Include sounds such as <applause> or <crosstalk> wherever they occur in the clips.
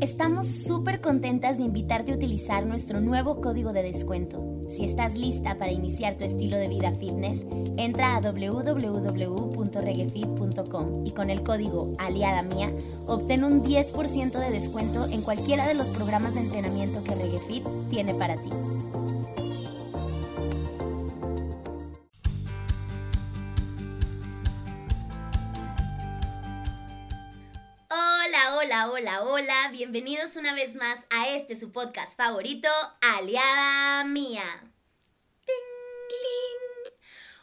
Estamos súper contentas de invitarte a utilizar nuestro nuevo código de descuento. Si estás lista para iniciar tu estilo de vida fitness, entra a www.reguefit.com y con el código Aliada Mía obtén un 10% de descuento en cualquiera de los programas de entrenamiento que Reguefit tiene para ti. Hola. Bienvenidos una vez más a este su podcast favorito, Aliada Mía.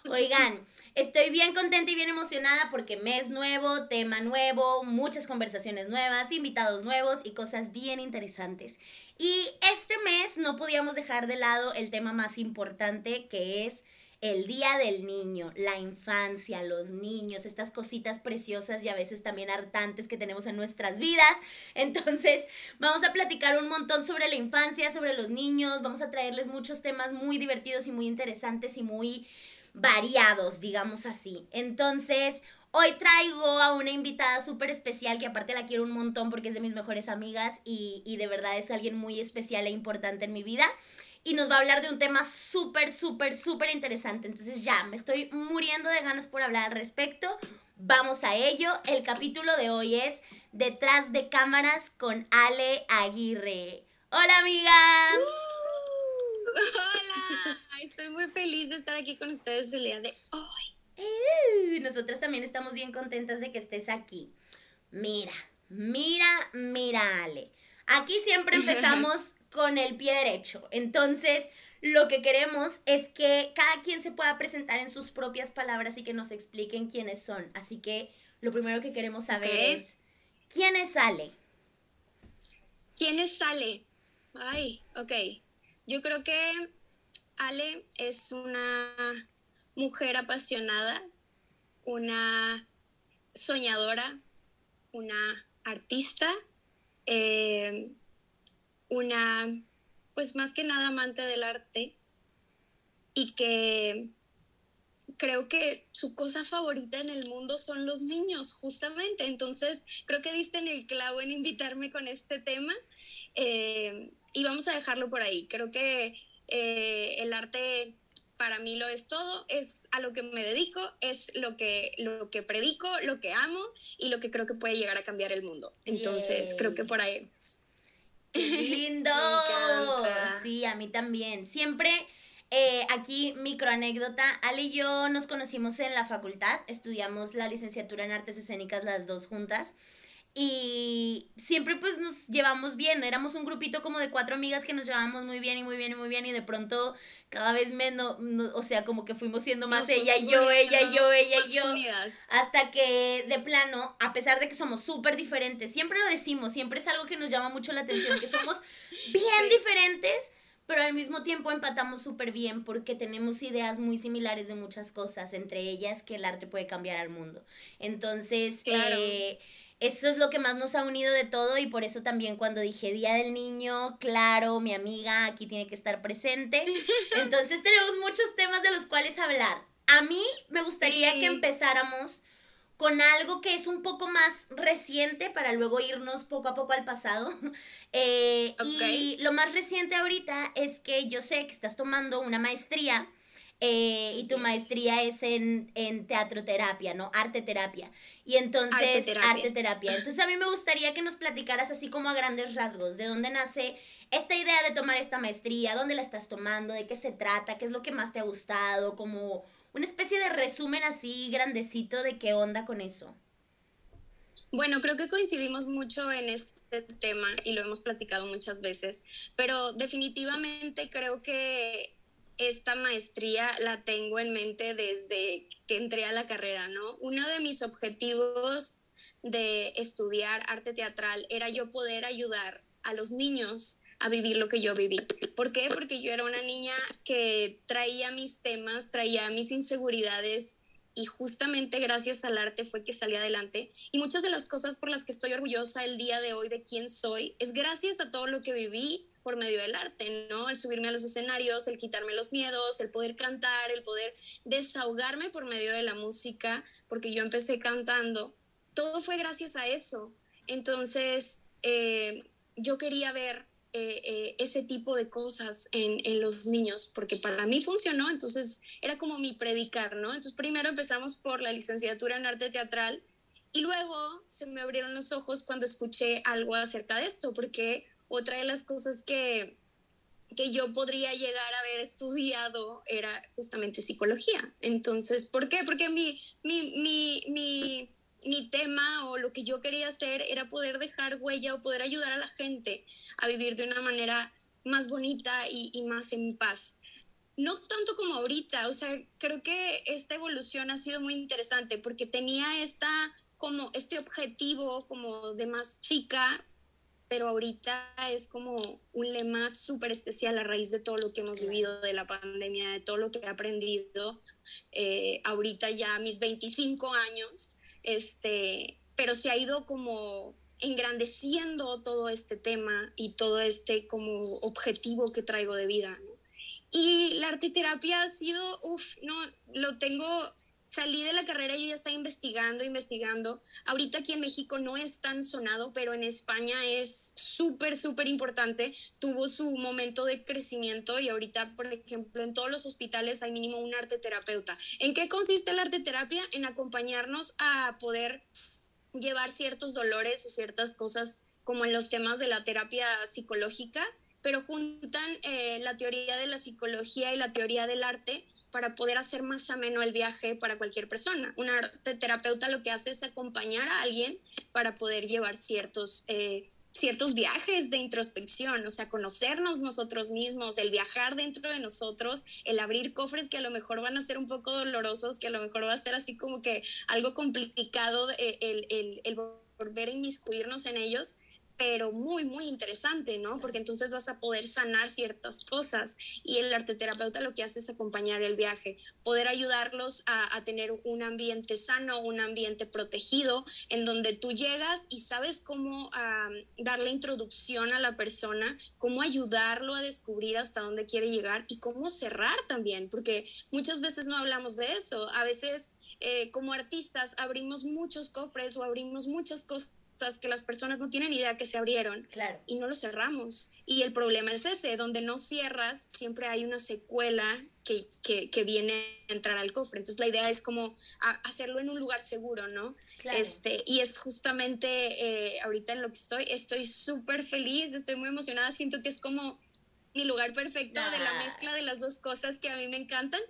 Oigan, estoy bien contenta y bien emocionada porque mes nuevo, tema nuevo, muchas conversaciones nuevas, invitados nuevos y cosas bien interesantes. Y este mes no podíamos dejar de lado el tema más importante que es el Día del Niño, la infancia, los niños, estas cositas preciosas y a veces también hartantes que tenemos en nuestras vidas. Entonces, vamos a platicar un montón sobre la infancia, sobre los niños, vamos a traerles muchos temas muy divertidos y muy interesantes y muy variados, digamos así. Entonces, hoy traigo a una invitada súper especial que aparte la quiero un montón porque es de mis mejores amigas y, y de verdad es alguien muy especial e importante en mi vida y nos va a hablar de un tema súper, súper, súper interesante. Entonces ya, me estoy muriendo de ganas por hablar al respecto. Vamos a ello. El capítulo de hoy es Detrás de cámaras con Ale Aguirre. Hola amiga. Uh, <laughs> hola, estoy muy feliz de estar aquí con ustedes el día de hoy. Uh, nosotras también estamos bien contentas de que estés aquí. Mira, mira, mira Ale. Aquí siempre <laughs> empezamos con el pie derecho. Entonces, lo que queremos es que cada quien se pueda presentar en sus propias palabras y que nos expliquen quiénes son. Así que lo primero que queremos saber es, ¿quién es Ale? ¿Quién es Ale? Ay, ok. Yo creo que Ale es una mujer apasionada, una soñadora, una artista, eh, una, pues más que nada amante del arte y que creo que su cosa favorita en el mundo son los niños, justamente. Entonces, creo que diste en el clavo en invitarme con este tema eh, y vamos a dejarlo por ahí. Creo que eh, el arte para mí lo es todo, es a lo que me dedico, es lo que, lo que predico, lo que amo y lo que creo que puede llegar a cambiar el mundo. Entonces, creo que por ahí lindo! <laughs> Sí, a mí también. Siempre eh, aquí, microanécdota. Ale y yo nos conocimos en la facultad, estudiamos la licenciatura en artes escénicas las dos juntas. Y siempre pues nos llevamos bien, éramos un grupito como de cuatro amigas que nos llevábamos muy bien y muy bien y muy bien y de pronto cada vez menos, o sea, como que fuimos siendo más ella y yo, ella y yo, ella y yo, hasta que de plano, a pesar de que somos súper diferentes, siempre lo decimos, siempre es algo que nos llama mucho la atención, que somos <laughs> bien diferentes, pero al mismo tiempo empatamos súper bien porque tenemos ideas muy similares de muchas cosas, entre ellas que el arte puede cambiar al mundo. Entonces, claro. eh, eso es lo que más nos ha unido de todo y por eso también cuando dije Día del Niño, claro, mi amiga aquí tiene que estar presente. <laughs> Entonces tenemos muchos temas de los cuales hablar. A mí me gustaría que empezáramos con algo que es un poco más reciente para luego irnos poco a poco al pasado. <laughs> Eh, y lo más reciente ahorita es que yo sé que estás tomando una maestría eh, y tu maestría es en, en teatro terapia, ¿no? Arte terapia. Y entonces, arte terapia. Entonces a mí me gustaría que nos platicaras así como a grandes rasgos, de dónde nace esta idea de tomar esta maestría, dónde la estás tomando, de qué se trata, qué es lo que más te ha gustado, como una especie de resumen así grandecito de qué onda con eso. Bueno, creo que coincidimos mucho en este tema y lo hemos platicado muchas veces, pero definitivamente creo que esta maestría la tengo en mente desde que entré a la carrera, ¿no? Uno de mis objetivos de estudiar arte teatral era yo poder ayudar a los niños a vivir lo que yo viví. ¿Por qué? Porque yo era una niña que traía mis temas, traía mis inseguridades y justamente gracias al arte fue que salí adelante. Y muchas de las cosas por las que estoy orgullosa el día de hoy de quién soy es gracias a todo lo que viví por medio del arte, ¿no? El subirme a los escenarios, el quitarme los miedos, el poder cantar, el poder desahogarme por medio de la música, porque yo empecé cantando todo fue gracias a eso. Entonces, eh, yo quería ver eh, eh, ese tipo de cosas en, en, los niños, porque para mí funcionó, entonces era como mi predicar, ¿no? Entonces primero empezamos por la licenciatura en arte teatral y luego se me abrieron los ojos cuando escuché algo acerca de esto, porque otra de las cosas que, que yo podría llegar a haber estudiado era justamente psicología. Entonces, ¿por qué? Porque mi, mi, mi, mi mi tema o lo que yo quería hacer era poder dejar huella o poder ayudar a la gente a vivir de una manera más bonita y, más en paz. No tanto como ahorita, o sea, creo que esta evolución ha sido muy interesante porque tenía esta, como este objetivo como de más chica, pero ahorita es como un lema súper especial a raíz de todo lo que hemos vivido de la pandemia, de todo lo que he aprendido eh, ahorita ya mis 25 años, este, pero se ha ido como engrandeciendo todo este tema y todo este como objetivo que traigo de vida. Y la arteterapia ha sido, uff, no, lo tengo salí de la carrera y yo ya estaba investigando, investigando. Ahorita aquí en México no es tan sonado, pero en España es súper, súper importante. Tuvo su momento de crecimiento y ahorita, por ejemplo, en todos los hospitales hay mínimo un arte terapeuta. ¿En qué consiste la arte terapia? En acompañarnos a poder llevar ciertos dolores o ciertas cosas como en los temas de la terapia psicológica, pero juntan eh, la teoría de la psicología y la teoría del arte para poder hacer más ameno el viaje para cualquier persona. Un terapeuta lo que hace es acompañar a alguien para poder llevar ciertos, eh, ciertos viajes de introspección, o sea, conocernos nosotros mismos, el viajar dentro de nosotros, el abrir cofres que a lo mejor van a ser un poco dolorosos, que a lo mejor va a ser así como que algo complicado eh, el, el, el volver a inmiscuirnos en ellos pero muy, muy interesante, ¿no? Porque entonces vas a poder sanar ciertas cosas y el arte terapeuta lo que hace es acompañar el viaje, poder ayudarlos a, tener un ambiente sano, un ambiente protegido, en donde tú llegas y sabes cómo darle introducción a la persona, cómo ayudarlo a descubrir hasta dónde quiere llegar y cómo cerrar también, porque muchas veces no hablamos de eso, a veces... Eh, como artistas abrimos muchos cofres o abrimos muchas cosas que las personas no tienen idea que se abrieron y no los cerramos. Y el problema es ese, donde no cierras, siempre hay una secuela que, que, viene a entrar al cofre. Entonces la idea es como hacerlo en un lugar seguro, ¿no? Este, y es justamente eh, ahorita en lo que estoy, estoy súper feliz, estoy muy emocionada, siento que es como mi lugar perfecto de la mezcla de las dos cosas que a mí me encantan.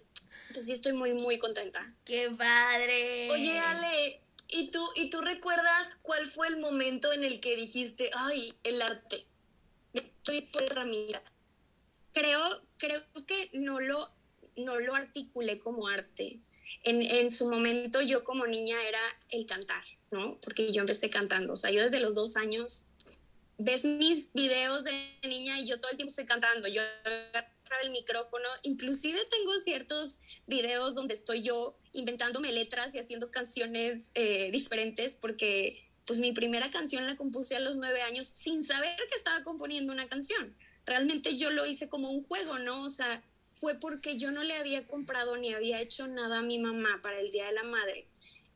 Entonces sí estoy muy, muy contenta. ¡Qué padre! Oye, Ale, ¿Y tú, ¿Y tú recuerdas cuál fue el momento en el que dijiste, ay, el arte? Estoy por herramienta. Creo, creo que no lo, no lo articulé como arte. En, en su momento yo como niña era el cantar, ¿no? Porque yo empecé cantando. O sea, yo desde los dos años ves mis videos de niña y yo todo el tiempo estoy cantando. Yo el micrófono. Inclusive tengo ciertos videos donde estoy yo inventándome letras y haciendo canciones eh, diferentes porque pues mi primera canción la compuse a los nueve años sin saber que estaba componiendo una canción. Realmente yo lo hice como un juego, ¿no? O sea, fue porque yo no le había comprado ni había hecho nada a mi mamá para el Día de la Madre.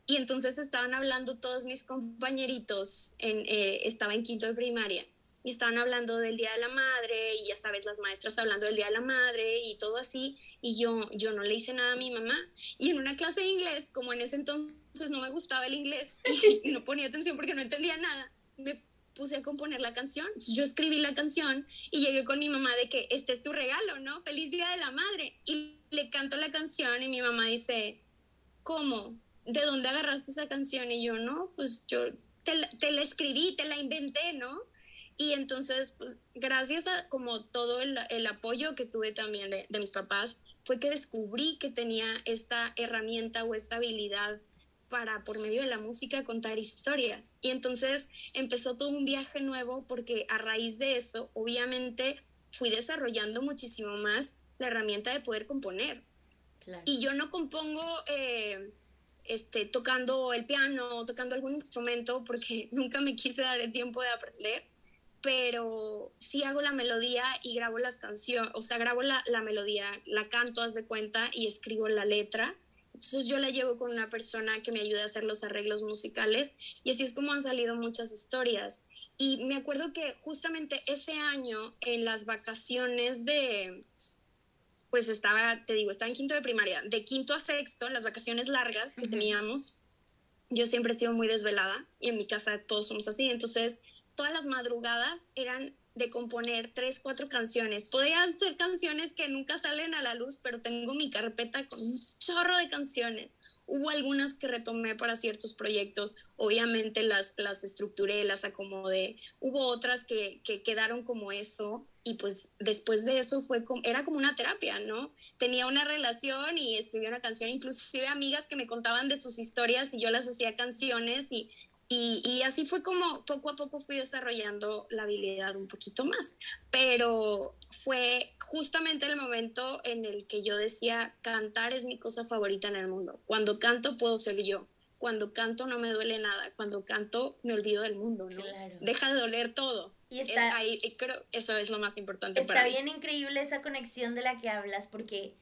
Y entonces estaban hablando todos mis compañeritos, en, eh, estaba en quinto de primaria, y estaban hablando del Día de la Madre y ya sabes, las maestras hablando del Día de la Madre y todo así, y yo, yo no le hice nada a mi mamá. Y en una clase de inglés, como en ese entonces no me gustaba el inglés <laughs> y no ponía atención porque no entendía nada, me puse a componer la canción. Yo escribí la canción y llegué con mi mamá de que este es tu regalo, ¿no? Feliz Día de la Madre. Y le canto la canción y mi mamá dice, ¿cómo? ¿De dónde agarraste esa canción? Y yo, no, pues yo te te la escribí, te la inventé, ¿no? Y entonces, pues, gracias a como todo el, el apoyo que tuve también de, de, mis papás, fue que descubrí que tenía esta herramienta o esta habilidad para, por medio de la música, contar historias. Y entonces empezó todo un viaje nuevo porque a raíz de eso, obviamente, fui desarrollando muchísimo más la herramienta de poder componer. Y yo no compongo... Eh, este, tocando el piano, tocando algún instrumento, porque <laughs> nunca me quise dar el tiempo de aprender pero sí hago la melodía y grabo las canciones, o sea, grabo la, la, melodía, la canto, haz de cuenta, y escribo la letra. Entonces yo la llevo con una persona que me ayude a hacer los arreglos musicales y así es como han salido muchas historias. Y me acuerdo que justamente ese año, en las vacaciones de, pues estaba, te digo, estaba en quinto de primaria, de quinto a sexto, las vacaciones largas que teníamos, yo siempre he sido muy desvelada y en mi casa todos somos así, entonces todas las madrugadas eran de componer tres, cuatro canciones. Podrían ser canciones que nunca salen a la luz, pero tengo mi carpeta con un chorro de canciones. Hubo algunas que retomé para ciertos proyectos, obviamente las, las estructuré, las acomodé. Hubo otras que, que quedaron como eso y pues después de eso fue era como una terapia, ¿no? Tenía una relación y escribía una canción, inclusive amigas que me contaban de sus historias y yo las hacía canciones y y, así fue como poco a poco fui desarrollando la habilidad un poquito más. Pero fue justamente el momento en el que yo decía, cantar es mi cosa favorita en el mundo. Cuando canto puedo ser yo. Cuando canto no me duele nada. Cuando canto me olvido del mundo, ¿no? Deja de doler todo. Y está, ahí, creo eso es lo más importante para mí. Está bien increíble esa conexión de la que hablas porque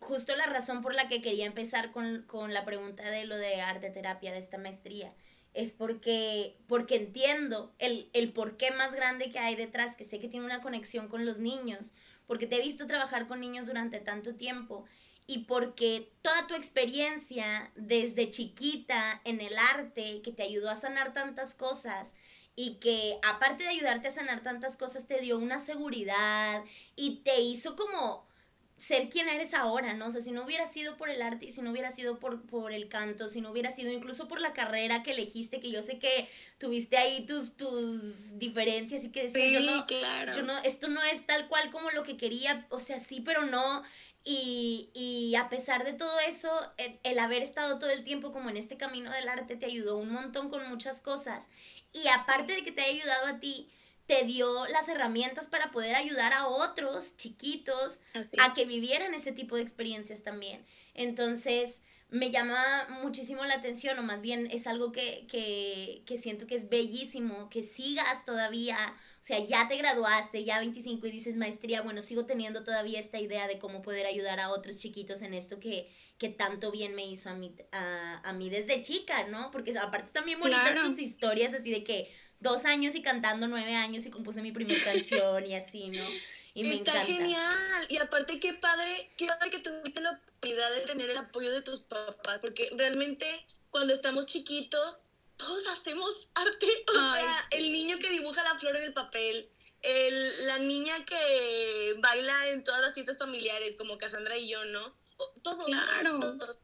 justo la razón por la que quería empezar con, con la pregunta de lo de arte terapia, de esta maestría, es porque, porque entiendo el, el porqué más grande que hay detrás, que sé que tiene una conexión con los niños, porque te he visto trabajar con niños durante tanto tiempo y porque toda tu experiencia desde chiquita en el arte, que te ayudó a sanar tantas cosas y que aparte de ayudarte a sanar tantas cosas, te dio una seguridad y te hizo como ser quien eres ahora, ¿no? O sea, si no hubiera sido por el arte si no hubiera sido por, por el canto, si no hubiera sido incluso por la carrera que elegiste, que yo sé que tuviste ahí tus, tus diferencias y que sí, yo no, claro. yo no, esto no es tal cual como lo que quería, o sea, sí, pero no. Y, y a pesar de todo eso, el, el haber estado todo el tiempo como en este camino del arte te ayudó un montón con muchas cosas. Y aparte de que te ha ayudado a ti, te dio las herramientas para poder ayudar a otros chiquitos a que vivieran ese tipo de experiencias también. Entonces, me llama muchísimo la atención, o más bien es algo que, que, que, siento que es bellísimo, que sigas todavía, o sea, ya te graduaste, ya 25 y dices maestría, bueno, sigo teniendo todavía esta idea de cómo poder ayudar a otros chiquitos en esto que, que tanto bien me hizo a mí, a, a mí desde chica, ¿no? Porque aparte también bonitas tus historias así de que dos años y cantando nueve años y compuse mi primera canción y así, ¿no? Y me Está genial. Y aparte, qué padre, qué padre que tuviste la oportunidad de tener el apoyo de tus papás, porque realmente cuando estamos chiquitos, todos hacemos arte. O sea, el niño que dibuja la flor en el papel, el, la niña que baila en todas las fiestas familiares, como Cassandra y yo, ¿no? Todos, claro. todos, todos.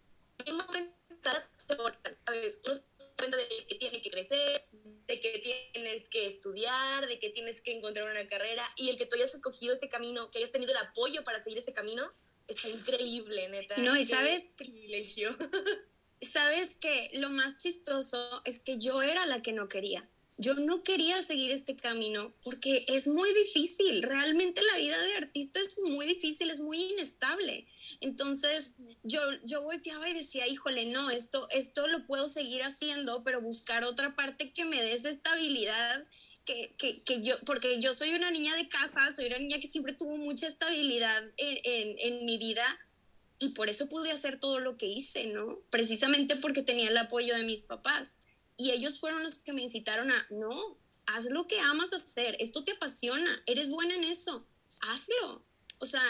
¿sabes? Uno se cuenta de que tiene que crecer, de que tienes que estudiar, de que tienes que encontrar una carrera y el que tú hayas escogido este camino, que hayas tenido el apoyo para seguir este camino, está increíble, neta. No, y sabes, privilegio. <laughs> Sabes que lo más chistoso es que yo era la que no quería. Yo no quería seguir este camino porque es muy difícil. Realmente la vida de artista es muy difícil, es muy inestable. Entonces yo, yo volteaba y decía, híjole, no, esto, esto lo puedo seguir haciendo, pero buscar otra parte que me dé esa estabilidad. Que, que, que, yo, porque yo soy una niña de casa, soy una niña que siempre tuvo mucha estabilidad en, en, en mi vida y por eso pude hacer todo lo que hice, ¿no? Precisamente porque tenía el apoyo de mis papás. Y ellos fueron los que me incitaron a, no, haz lo que amas hacer, esto te apasiona, eres buena en eso, hazlo o sea,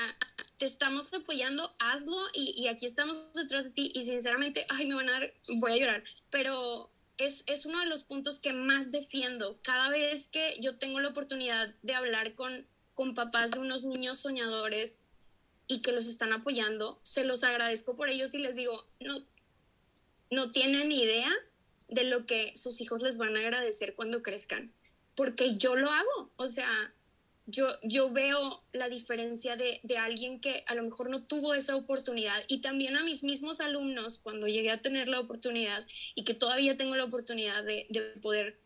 te estamos apoyando, hazlo y, aquí estamos detrás de ti y sinceramente, ay, me van a dar, voy a llorar, pero es, es, uno de los puntos que más defiendo. Cada vez que yo tengo la oportunidad de hablar con, con papás de unos niños soñadores y que los están apoyando, se los agradezco por ellos y les digo, no, no tienen idea de lo que sus hijos les van a agradecer cuando crezcan, porque yo lo hago, o sea, yo, yo veo la diferencia de, de, alguien que a lo mejor no tuvo esa oportunidad y también a mis mismos alumnos cuando llegué a tener la oportunidad y que todavía tengo la oportunidad de, de poder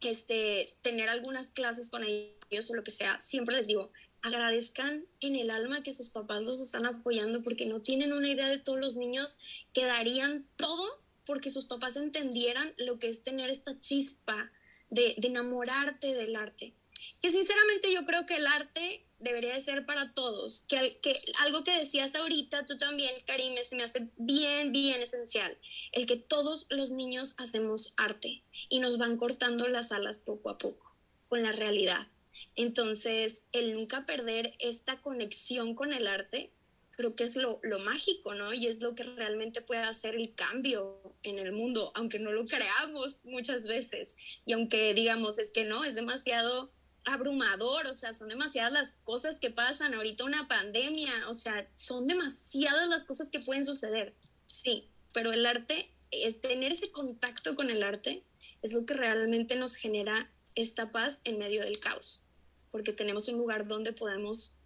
este, tener algunas clases con ellos o lo que sea, siempre les digo, agradezcan en el alma que sus papás los están apoyando porque no tienen una idea de todos los niños que darían todo porque sus papás entendieran lo que es tener esta chispa de, enamorarte del arte que sinceramente yo creo que el arte debería de ser para todos. Que, que algo que decías ahorita tú también, Karim, se me hace bien, bien esencial. El que todos los niños hacemos arte y nos van cortando las alas poco a poco con la realidad. Entonces, el nunca perder esta conexión con el arte, creo que es lo, lo, mágico, ¿no? Y es lo que realmente puede hacer el cambio en el mundo, aunque no lo creamos muchas veces. Y aunque digamos, es que no, es demasiado abrumador, o sea, son demasiadas las cosas que pasan, ahorita una pandemia, o sea, son demasiadas las cosas que pueden suceder, sí, pero el arte, eh, tener ese contacto con el arte es lo que realmente nos genera esta paz en medio del caos, porque tenemos un lugar donde podemos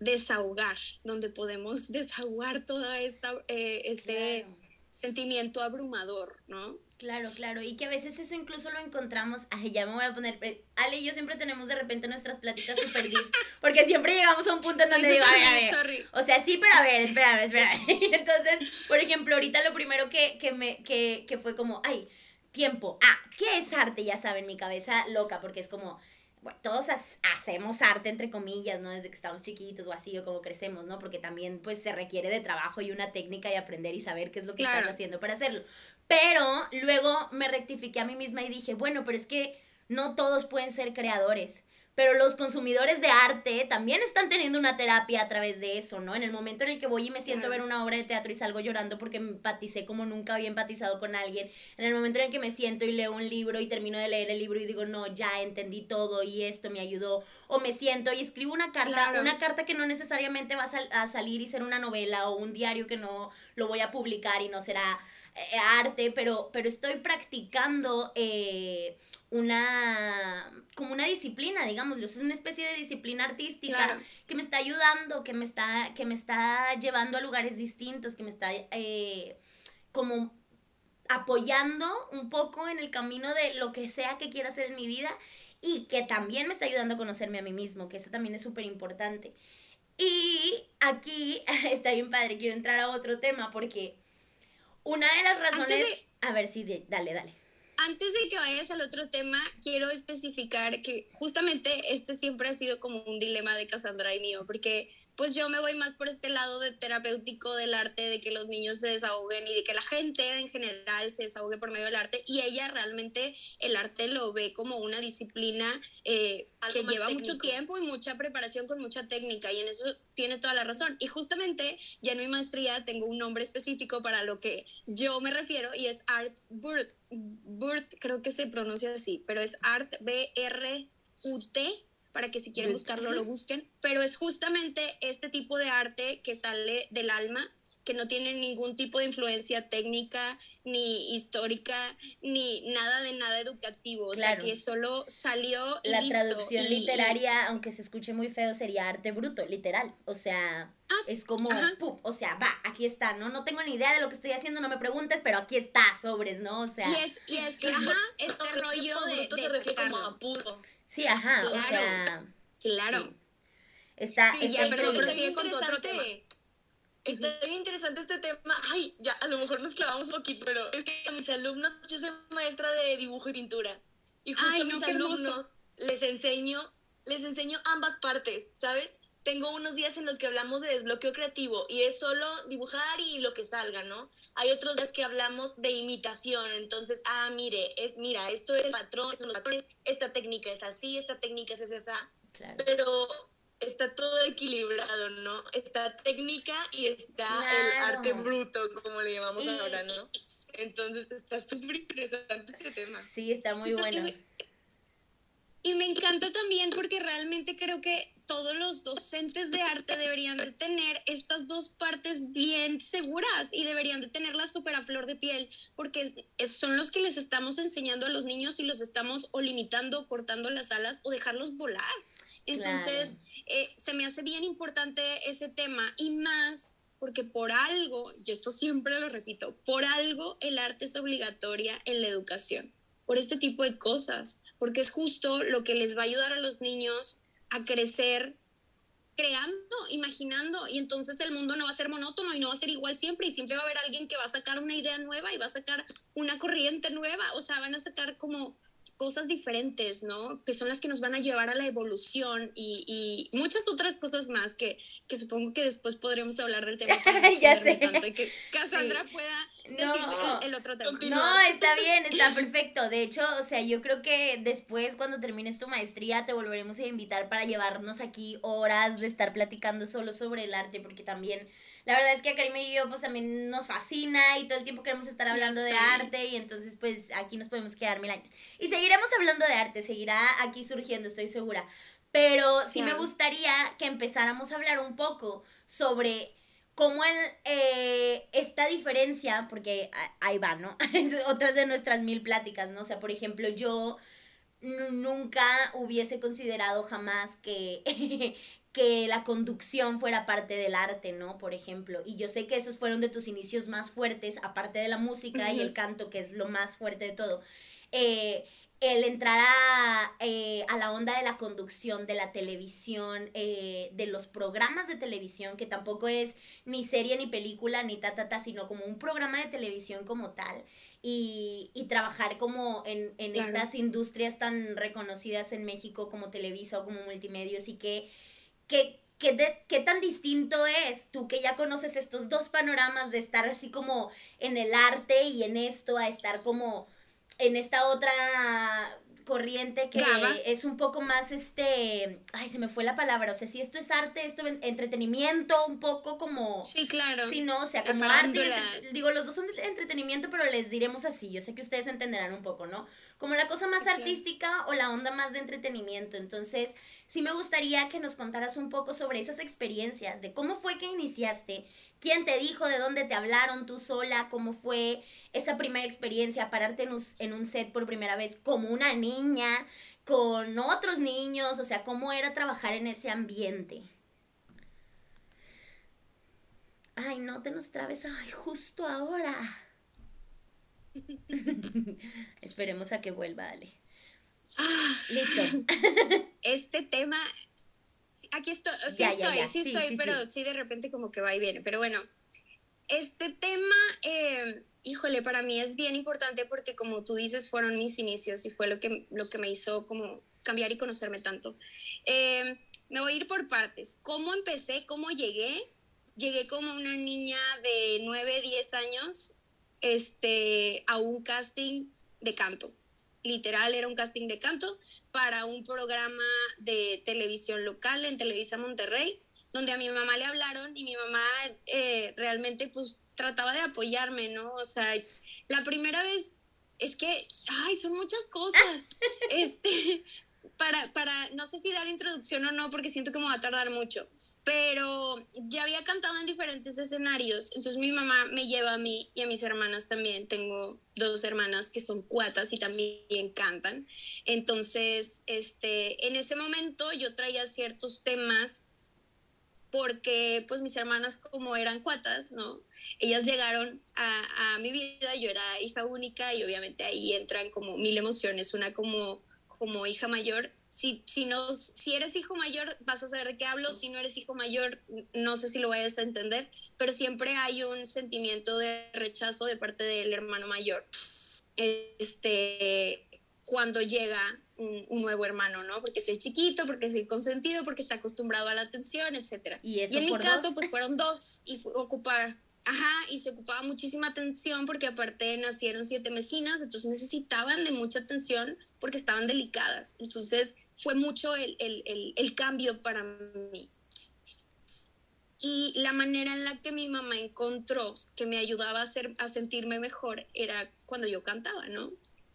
desahogar, donde podemos <laughs> desahogar toda esta, eh, este sentimiento abrumador, ¿no? Claro, claro, y que a veces eso incluso lo encontramos, ay, ya me voy a poner, Ale y yo siempre tenemos de repente nuestras platitas <laughs> super deep, porque siempre llegamos a un punto en donde digo, a o sea, sí, pero a ver, espérame, espérame, <laughs> entonces, por ejemplo, ahorita lo primero que, que me, que, que fue como, ay, tiempo, ah, ¿qué es arte? Ya saben, mi cabeza loca, porque es como, bueno, todos hacemos arte entre comillas, ¿no? Desde que estamos chiquitos o así, o como crecemos, ¿no? Porque también pues se requiere de trabajo y una técnica y aprender y saber qué es lo que estás haciendo para hacerlo. Pero luego me rectifiqué a mí misma y dije, bueno, pero es que no todos pueden ser creadores pero los consumidores de arte también están teniendo una terapia a través de eso, ¿no? En el momento en el que voy y me siento a ver una obra de teatro y salgo llorando porque me empaticé como nunca había empatizado con alguien, en el momento en el que me siento y leo un libro y termino de leer el libro y digo, no, ya entendí todo y esto me ayudó, o me siento y escribo una carta, una carta que no necesariamente va a, salir y ser una novela o un diario que no lo voy a publicar y no será eh, arte, pero, pero estoy practicando... Eh, una como una disciplina, digamos, es una especie de disciplina artística que me está ayudando, que me está, que me está llevando a lugares distintos, que me está eh, como apoyando un poco en el camino de lo que sea que quiera hacer en mi vida y que también me está ayudando a conocerme a mí mismo, que eso también es súper importante. Y aquí <laughs> está bien padre, quiero entrar a otro tema porque una de las razones... A ver, sí, dale, dale antes de que vayas al otro tema, quiero especificar que justamente este siempre ha sido como un dilema de Cassandra y mío, porque pues yo me voy más por este lado de terapéutico del arte, de que los niños se desahoguen y de que la gente en general se desahogue por medio del arte. Y ella realmente el arte lo ve como una disciplina eh, que lleva mucho tiempo y mucha preparación con mucha técnica. Y en eso tiene toda la razón. Y justamente ya en mi maestría tengo un nombre específico para lo que yo me refiero y es Art Burt. Burt creo que se pronuncia así, pero es Art B-R-U-T para que si quieren buscarlo lo busquen, pero es justamente este tipo de arte que sale del alma, que no tiene ningún tipo de influencia técnica, ni histórica, ni nada de nada educativo, o sea, que solo salió y La traducción literaria, aunque se escuche muy feo, sería arte bruto, literal, o sea, ah, es como, pum, o sea, va, aquí está, ¿no? No tengo ni idea de lo que estoy haciendo, no me preguntes, pero aquí está, sobres, ¿no? O sea... Y es, y es, <laughs> ajá, este rollo de... se refiere como a puro. Sí, ajá, claro, o sea. Claro. Está, sí, ya, perdón, pero sigue con tu otro tema. Está bien interesante este tema. Ay, ya, a lo mejor nos clavamos un poquito, pero es que a mis alumnos, yo soy maestra de dibujo y pintura. Y justo a mis alumnos les enseño, les enseño ambas partes, ¿sabes? Tengo unos días en los que hablamos de desbloqueo creativo y es solo dibujar y lo que salga, ¿no? Hay otros días que hablamos de imitación, entonces, ah, mire, es, mira, esto es el patrón, estos son los patrones, esta técnica es así, esta técnica es esa, pero está todo equilibrado, ¿no? Está técnica y está el arte bruto, como le llamamos ahora, ¿no? Entonces está súper interesante este tema. Sí, está muy bueno. Y me encanta también porque realmente creo que todos los docentes de arte deberían de tener estas dos partes bien seguras y deberían de tenerlas súper a flor de piel, porque son los que les estamos enseñando a los niños y los estamos o limitando, cortando las alas o dejarlos volar. Entonces, eh, se me hace bien importante ese tema y más porque por algo, y esto siempre lo repito, por algo el arte es obligatoria en la educación, por este tipo de cosas, porque es justo lo que les va a ayudar a los niños a crecer creando, imaginando, y entonces el mundo no va a ser monótono y no va a ser igual siempre, y siempre va a haber alguien que va a sacar una idea nueva y va a sacar una corriente nueva, o sea, van a sacar como cosas diferentes, ¿no? Que son las que nos van a llevar a la evolución y, y muchas otras cosas más que, que supongo que después podremos hablar del tema. <laughs> ya sé. Tanto y que Cassandra pueda no, el otro tema. No, está bien, está <laughs> perfecto. De hecho, o sea, yo creo que después, cuando termines tu maestría, te volveremos a invitar para llevarnos aquí horas de estar platicando solo sobre el arte, porque también la verdad es que a Karim y yo pues también nos fascina y todo el tiempo queremos estar hablando de arte y entonces pues aquí nos podemos quedar mil años. Y seguiremos hablando de arte, seguirá aquí surgiendo, estoy segura. Pero sí me gustaría que empezáramos a hablar un poco sobre cómo el, eh, esta diferencia, porque ahí va, ¿no? <laughs> Otras de nuestras mil pláticas, ¿no? O sea, por ejemplo, yo nunca hubiese considerado jamás que, <laughs> que la conducción fuera parte del arte, ¿no? Por ejemplo. Y yo sé que esos fueron de tus inicios más fuertes, aparte de la música y el canto, que es lo más fuerte de todo. Eh, el entrar a, eh, a, la onda de la conducción, de la televisión, eh, de los programas de televisión, que tampoco es ni serie ni película ni ta, ta, ta, sino como un programa de televisión como tal. Y, y trabajar como en, en estas industrias tan reconocidas en México como Televisa o como Multimedios y que ¿Qué, qué, qué tan distinto es tú que ya conoces estos dos panoramas de estar así como en el arte y en esto a estar como en esta otra corriente que es un poco más este, ay, se me fue la palabra, o sea, si esto es arte, esto es entretenimiento, un poco como Sí, claro. Sí, no, o sea, como arte, digo, los dos son de entretenimiento, pero les diremos así, yo sé que ustedes entenderán un poco, ¿no? Como la cosa más artística o la onda más de entretenimiento. Entonces, sí me gustaría que nos contaras un poco sobre esas experiencias, de cómo fue que iniciaste, quién te dijo, de dónde te hablaron, tú sola, cómo fue esa primera experiencia, pararte en un, en un set por primera vez como una niña, con otros niños, o sea, cómo era trabajar en ese ambiente. Ay, no te nos trabes, ay, justo ahora. <laughs> Esperemos a que vuelva, Ale. Ah, Listo. <laughs> este tema, aquí estoy, sí estoy, sí, estoy, pero sí. de repente como que va y viene. Pero bueno, este tema, eh, híjole, para mí es bien importante porque como tú dices, fueron mis inicios y fue lo que, lo que me hizo como cambiar y conocerme tanto. Eh, me voy a ir por partes. ¿Cómo empecé? ¿Cómo llegué? Llegué como una niña de 9, 10 años este, a un casting de canto. Literal, era un casting de canto para un programa de televisión local en Televisa Monterrey, donde a mi mamá le hablaron y mi mamá eh, realmente pues trataba de apoyarme, ¿no? O sea, la primera vez es que, ay, son muchas cosas. <laughs> este, para, para, no sé si dar introducción o no, porque siento que me va a tardar mucho, pero ya había cantado en diferentes escenarios, entonces mi mamá me lleva a mí y a mis hermanas también, tengo dos hermanas que son cuatas y también cantan, entonces, este, en ese momento yo traía ciertos temas porque pues mis hermanas como eran cuatas, ¿no? Ellas llegaron a, a mi vida, yo era hija única y obviamente ahí entran como mil emociones, una como como hija mayor, si, si, no, si eres hijo mayor vas a saber de qué hablo, si no eres hijo mayor no sé si lo vayas a entender, pero siempre hay un sentimiento de rechazo de parte del hermano mayor. Este, cuando llega un, nuevo hermano, ¿no? Porque es el chiquito, porque es el consentido, porque está acostumbrado a la atención, etc. Y, en mi caso, pues fueron dos y ocupar Ajá, y se ocupaba muchísima atención porque aparte nacieron siete mesinas, entonces necesitaban de mucha atención porque estaban delicadas. Entonces fue mucho el, el, el, cambio para mí. Y la manera en la que mi mamá encontró que me ayudaba a, hacer, a sentirme mejor era cuando yo cantaba, ¿no?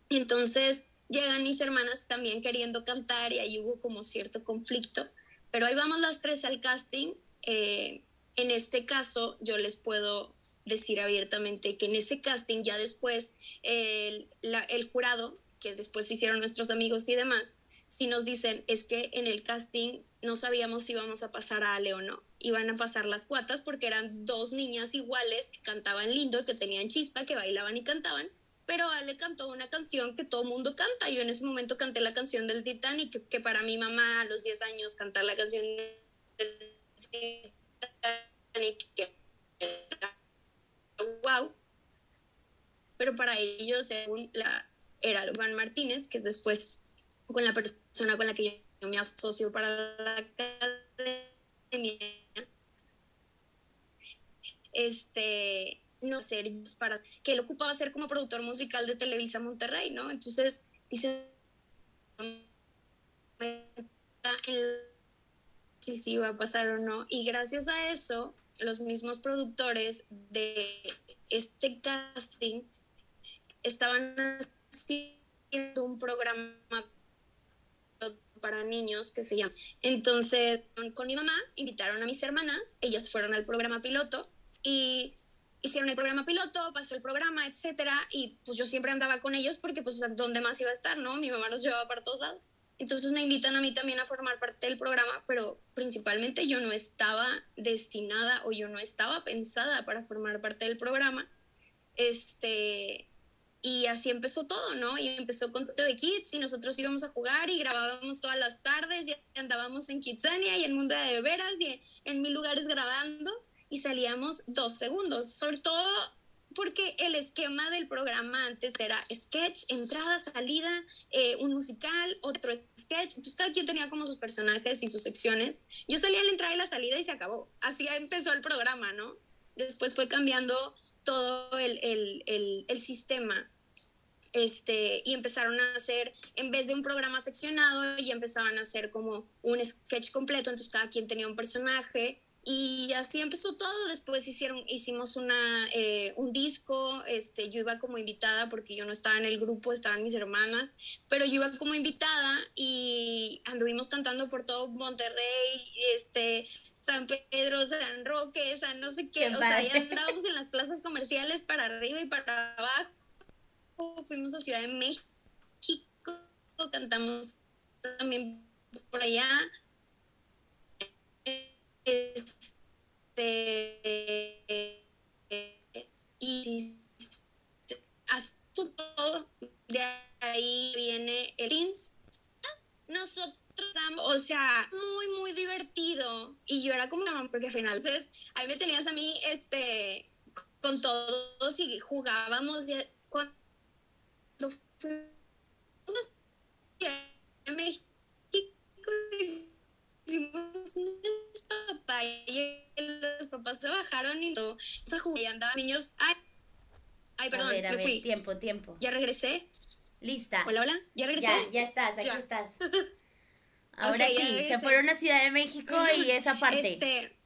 Entonces llegan mis hermanas también queriendo cantar y ahí hubo como cierto conflicto. Pero ahí vamos las tres al casting. Eh, en este caso, yo les puedo decir abiertamente que en ese casting ya después el, el jurado, que después hicieron nuestros amigos y demás, si nos dicen es que en el casting no sabíamos si íbamos a pasar a Ale o no. Iban a pasar las cuatas porque eran dos niñas iguales que cantaban lindo, que tenían chispa, que bailaban y cantaban. Pero Ale cantó una canción que todo mundo canta. Yo en ese momento canté la canción del Titanic, que, que para mi mamá a los 10 años cantar la canción del wow. Pero para ellos, según la, era Juan Martínez, que es después con la persona con la que yo me asocio para la academia, este, no ser para que él ocupaba ser como productor musical de Televisa Monterrey, ¿no? Entonces dice si sí va a pasar o no y gracias a eso los mismos productores de este casting estaban haciendo un programa para niños que se llama. Entonces, con mi mamá invitaron a mis hermanas, ellas fueron al programa piloto y hicieron el programa piloto, pasó el programa, etcétera, y pues yo siempre andaba con ellos porque pues dónde más iba a estar, ¿no? Mi mamá los llevaba para todos lados. Entonces me invitan a mí también a formar parte del programa, pero principalmente yo no estaba destinada o yo no estaba pensada para formar parte del programa. Este, y así empezó todo, ¿no? Y empezó con todo de Kids y nosotros íbamos a jugar y grabábamos todas las tardes y andábamos en Kidsania y en Mundo de Veras y en, en mil lugares grabando y salíamos dos segundos, sobre todo porque el esquema del programa antes era sketch, entrada, salida, eh, un musical, otro sketch. Entonces cada quien tenía como sus personajes y sus secciones. Yo salía la entrada y la salida y se acabó. Así empezó el programa, ¿no? Después fue cambiando todo el, el, el, el sistema. Este, y empezaron a hacer, en vez de un programa seccionado, ya empezaban a hacer como un sketch completo, entonces cada quien tenía un personaje y así empezó todo. Después hicieron, hicimos una, eh, un disco. Este, yo iba como invitada porque yo no estaba en el grupo, estaban mis hermanas, pero yo iba como invitada y anduvimos cantando por todo Monterrey, este, San Pedro, San Roque, San no sé qué. o sea, ya andábamos en las plazas comerciales para arriba y para abajo. Fuimos a Ciudad de México, cantamos también por allá este, y todo, de ahí viene el Teens. Nosotros, o sea, muy, muy divertido. Y yo era como una porque al final, entonces, ahí me tenías a mí, este, con todos y jugábamos. Y cuando fuimos a México, y los papás se bajaron y todo. Y andaban niños. Ay, ay perdón, a ver, a me ver, fui. Tiempo, tiempo. Ya regresé. Lista. Hola, hola. Ya regresé. Ya, ya estás, aquí Ya. estás. <laughs> Ahora sí, se fueron a Ciudad de México y esa parte. Este,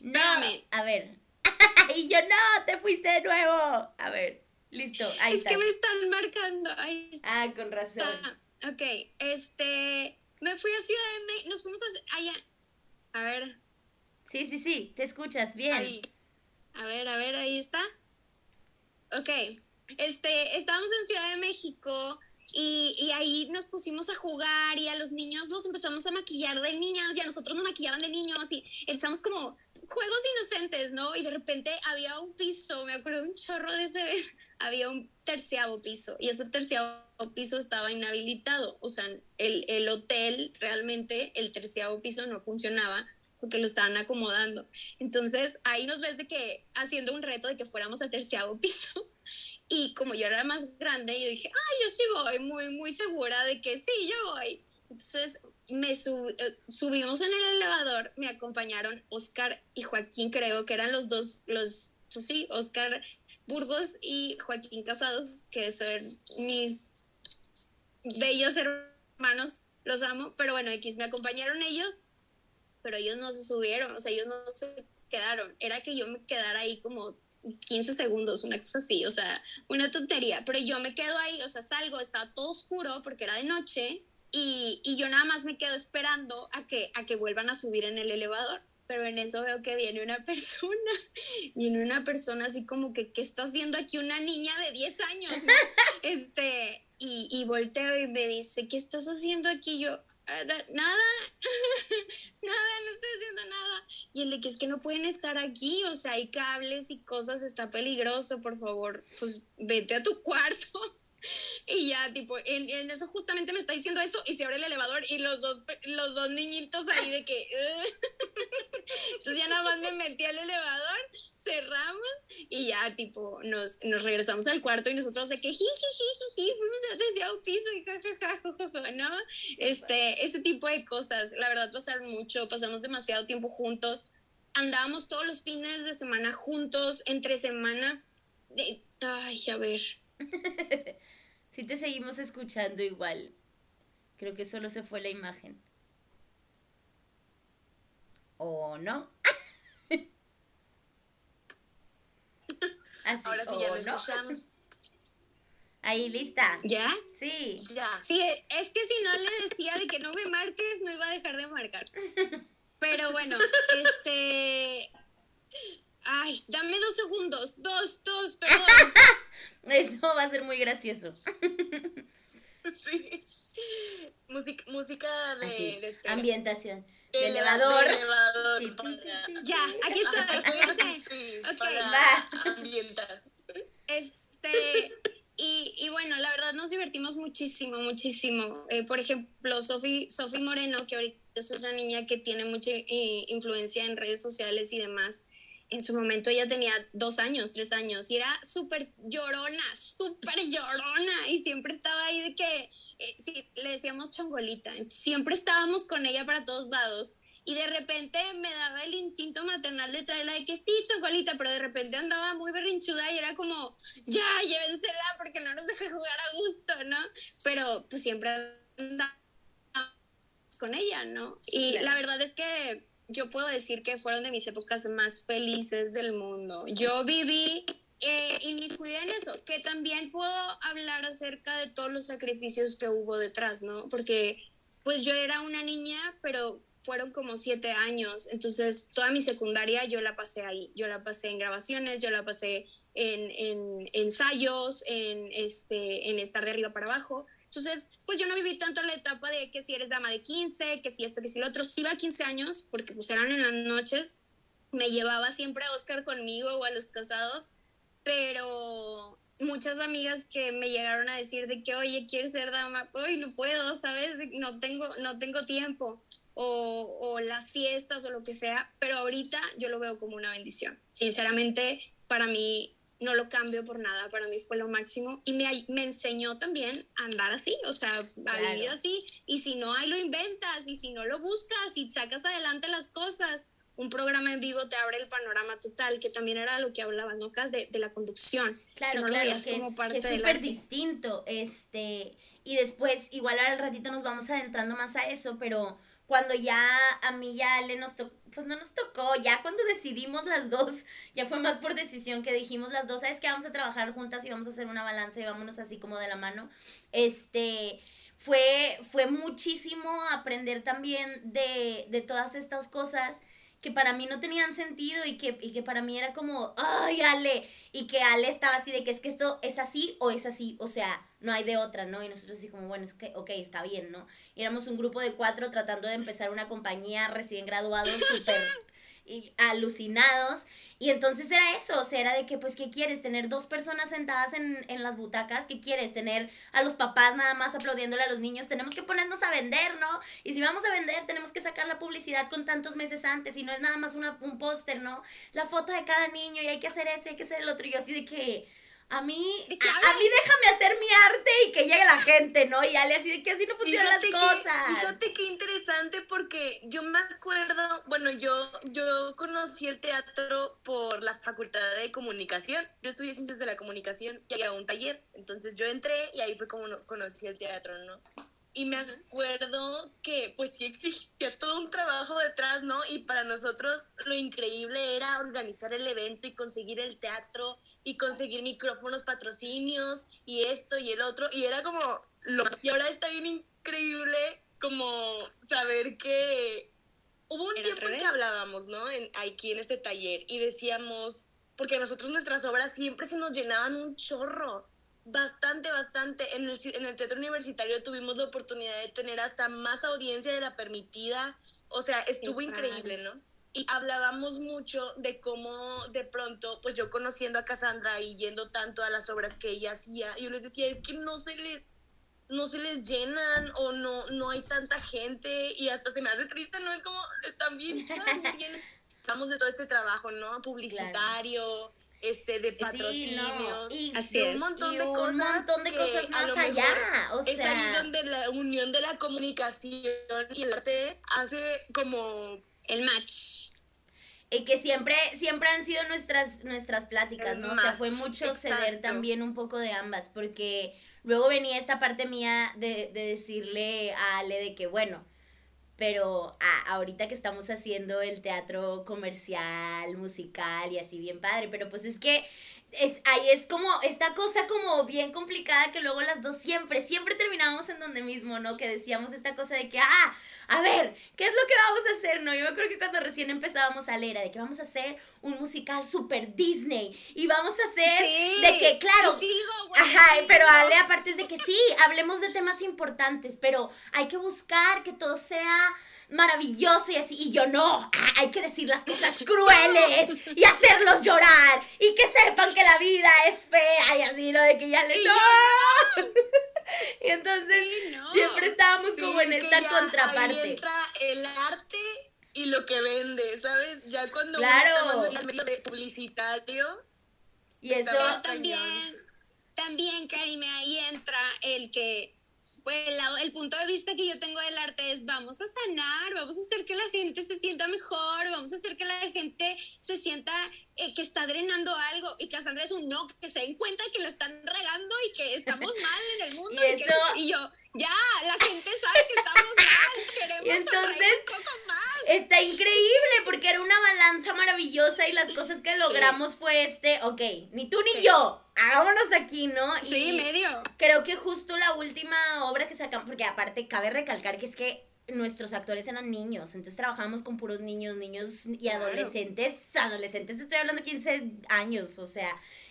no, espérame. a ver. <laughs> y yo, no, te fuiste de nuevo. A ver, listo, ahí es que me están marcando. Ahí Ah, con razón. está. Ok, este. Me fui a Ciudad de México. Nos fuimos a. Allá. A ver, Sí, sí, sí, te escuchas bien. ahí. A ver, a ver, ahí está. Ok, este, estábamos en Ciudad de México y, y ahí nos pusimos a jugar y a los niños los empezamos a maquillar de niñas y a nosotros nos maquillaban de niños y empezamos como juegos inocentes, ¿no? Y de repente había un piso, me acuerdo un chorro de ese había un terciavo piso y ese terciavo piso estaba inhabilitado, o sea, el, el hotel realmente, el terciavo piso no funcionaba porque lo estaban acomodando. Entonces ahí nos ves de que haciendo un reto de que fuéramos al terciavo piso. <laughs> Y como yo era más grande, yo dije, ay, yo sí voy, muy, muy segura de que sí, yo voy. Entonces me sub- eh, subimos en el elevador, me acompañaron Oscar y Joaquín, creo que eran los dos, los, pues sí, Oscar Burgos y Joaquín Casados, que son mis bellos hermanos, los amo, pero bueno, X, me acompañaron ellos, pero ellos no se subieron, o sea, ellos no se quedaron, era que yo me quedara ahí como 15 segundos, una cosa así, o sea, una tontería, pero yo me quedo ahí, o sea, salgo, estaba todo oscuro porque era de noche y, y yo nada más me quedo esperando a que, a que vuelvan a subir en el elevador. Pero en eso veo que viene una <laughs> persona, viene una persona así como que, ¿qué está haciendo aquí una niña de 10 años? no? <laughs> Este, y, y volteo y me dice, ¿qué estás haciendo aquí? Yo, "Ah, da- nada, <laughs> nada, no estoy haciendo nada. Y el de que es que no pueden estar aquí, o sea, hay cables y cosas, está peligroso, por favor, pues vete a tu <laughs> cuarto. Y ya, tipo, en, eso justamente me está diciendo eso y se abre el elevador y los dos, los dos niñitos ahí de que... Entonces ya nada más me metí al elevador, cerramos y ya, tipo, nos, nos regresamos al cuarto y nosotros de que jiji, fuimos a piso y ¿no? Este, ese tipo de cosas, la verdad pasaron mucho, pasamos demasiado tiempo juntos, andábamos todos los fines de semana juntos, entre semana, de, ay, a ver. <laughs> sí te seguimos escuchando igual. Creo que solo se fue la imagen. ¿O no? <laughs> Ahora sí ya lo escuchamos. <laughs> Ahí, lista. ¿Ya? Sí. Ya. Sí, es que si no le decía de que no me marques, no iba a dejar de marcar. Pero bueno, este. Ay, dame dos segundos. Dos, dos, perdón. Esto va a ser muy gracioso. <laughs> Sí. Música, música de, ambientación. De elevador. Ya, aquí estoy. <laughs> Sí, okay. ambientar. Este, y, y, bueno, la verdad nos divertimos muchísimo, muchísimo. Eh, por ejemplo, Sofi Moreno, que ahorita es una niña que tiene mucha eh, influencia en redes sociales y demás. En su momento ella tenía dos años, tres años y era súper llorona, súper llorona y siempre estaba ahí de que, eh, sí, le decíamos chongolita, siempre estábamos con ella para todos lados y de repente me daba el instinto maternal de traerla de que sí, chocolita, pero de repente andaba muy berrinchuda y era como, ya, llévensela porque no nos deja jugar a gusto, ¿no? Pero pues siempre andaba con ella, ¿no? Y la verdad es que yo puedo decir que fueron de mis épocas más felices del mundo. Yo viví eh, inmiscuida en eso, que también puedo hablar acerca de todos los sacrificios que hubo detrás, ¿no? Porque pues yo era una niña, pero fueron como siete años, entonces toda mi secundaria yo la pasé ahí, yo la pasé en grabaciones, yo la pasé en, en ensayos, en, este, en estar de arriba para abajo. Entonces, pues yo no viví tanto la etapa de que si eres dama de 15, que si esto, que si lo otro. Sí iba a 15 años, porque pues eran en las noches. Me llevaba siempre a Oscar conmigo o a los casados, pero muchas amigas que me llegaron a decir de que, oye, ¿quieres ser dama? Hoy no puedo, ¿sabes? No tengo, no tengo tiempo. O, o, las fiestas o lo que sea, pero ahorita yo lo veo como una bendición. Sinceramente, para mí no lo cambio por nada, para mí fue lo máximo y me, me enseñó también a andar así, o sea, a vivir así, y si no, ahí lo inventas, y si no lo buscas y sacas adelante las cosas, un programa en vivo te abre el panorama total, que también era lo que hablaba, ¿no? De, de la conducción. Claro, claro, que como parte es súper distinto, este, y después, igual al ratito nos vamos adentrando más a eso, pero cuando ya a mí ya le nos tocó, pues no nos tocó, ya cuando decidimos las dos, <laughs> ya fue más por decisión que dijimos las dos, ¿sabes que Vamos a trabajar juntas y vamos a hacer una balanza y vámonos así como de la mano. Este, fue, fue muchísimo aprender también de, de todas estas cosas que para mí no tenían sentido y que, y que para mí era como, ay, Ale, y que Ale estaba así de que es que esto es así o es así, o sea, no hay de otra, ¿no? Y nosotros así como, bueno, es que, ok, está bien, ¿no? Y éramos un grupo de cuatro tratando de empezar una compañía recién graduados, súper <laughs> alucinados, y entonces era eso, o sea, era de que, pues, ¿qué quieres? ¿Tener dos personas sentadas en, en las butacas? ¿Qué quieres? ¿Tener a los papás nada más aplaudiéndole a los niños? Tenemos que ponernos a vender, ¿no? Y si vamos a vender, tenemos que sacar la publicidad con tantos meses antes y no es nada más una, un póster, ¿no? La foto de cada niño y hay que hacer esto, hay que hacer el otro. Y yo así de que a mí, a, mí déjame hacer mi arte y que llegue la gente, ¿no? Y Ale así de que así no funcionan las cosas. Fíjate qué interesante porque yo me acuerdo, bueno, yo, yo conocí el teatro por la Facultad de Comunicación. Yo estudié Ciencias de la Comunicación y había un taller. Entonces yo entré y ahí fue como conocí el teatro, ¿no? Y me acuerdo que pues sí existía todo un trabajo detrás, ¿no? Y para nosotros lo increíble era organizar el evento y conseguir el teatro y conseguir micrófonos, patrocinios y esto y el otro. Y era como, lo, y ahora está bien increíble como saber que hubo un tiempo en que hablábamos, ¿no? En, aquí en este taller y decíamos, porque a nosotros nuestras obras siempre se nos llenaban un chorro. Bastante, bastante. En el, en el teatro universitario tuvimos la oportunidad de tener hasta más audiencia de la permitida. O sea, estuvo increíble, ¿no? Y hablábamos mucho de cómo de pronto, pues yo conociendo a Cassandra y yendo tanto a las obras que ella hacía, yo les decía, es que no se les no se les llenan o no no hay tanta gente y hasta se me hace triste, no es como están bien <laughs> estamos de todo este trabajo, ¿no? Publicitario, este de patrocinios, y, un montón de cosas, un montón de cosas más allá, o sea, es ahí donde la unión de la comunicación y el arte hace como el match y que siempre, siempre han sido nuestras, nuestras pláticas, ¿no? o sea, fue mucho ceder también un poco de ambas, porque luego venía esta parte mía de, de decirle a Ale de que, bueno, pero ahorita que estamos haciendo el teatro comercial, musical y así bien padre, pero pues es que es, ahí es como esta cosa como bien complicada que luego las dos siempre, siempre terminábamos en donde mismo, ¿no? Que decíamos esta cosa de que, ah, a ver, ¿qué es lo que vamos a hacer, no? Yo creo que cuando recién empezábamos a leer, de que vamos a hacer un musical super Disney y vamos a hacer de que, claro, ajá, pero Ale, aparte es de que sí, hablemos de temas importantes, pero hay que buscar que todo sea maravilloso y así. Y yo no, hay que decir las cosas crueles y hacerlos llorar y que sepan que la vida es fea y así, ¿no? De que ya le no. <laughs> y entonces siempre estábamos como en esta contraparte. Ahí entra el arte y lo que vende, ¿sabes? Ya cuando claro. uno de publicitario. Y eso también, también, Karime, ahí entra el que pues el, punto de vista que yo tengo del arte es vamos a sanar, vamos a hacer que la gente se sienta mejor, vamos a hacer que la gente se sienta eh, que está drenando algo y que Sandra es un no, que se den cuenta que lo están regando y que estamos <laughs> mal en el mundo. y, yo, ya, la gente sabe que estamos mal, <laughs> queremos entonces, un poco más. Está increíble porque era una balanza maravillosa y las cosas que logramos fue este, ok, ni tú ni yo, hagámonos aquí, ¿no? sí, medio. Creo que justo la última obra que sacamos, porque aparte cabe recalcar que es que nuestros actores eran niños, entonces trabajábamos con puros niños, niños y adolescentes, adolescentes, te estoy hablando de 15 años, o sea,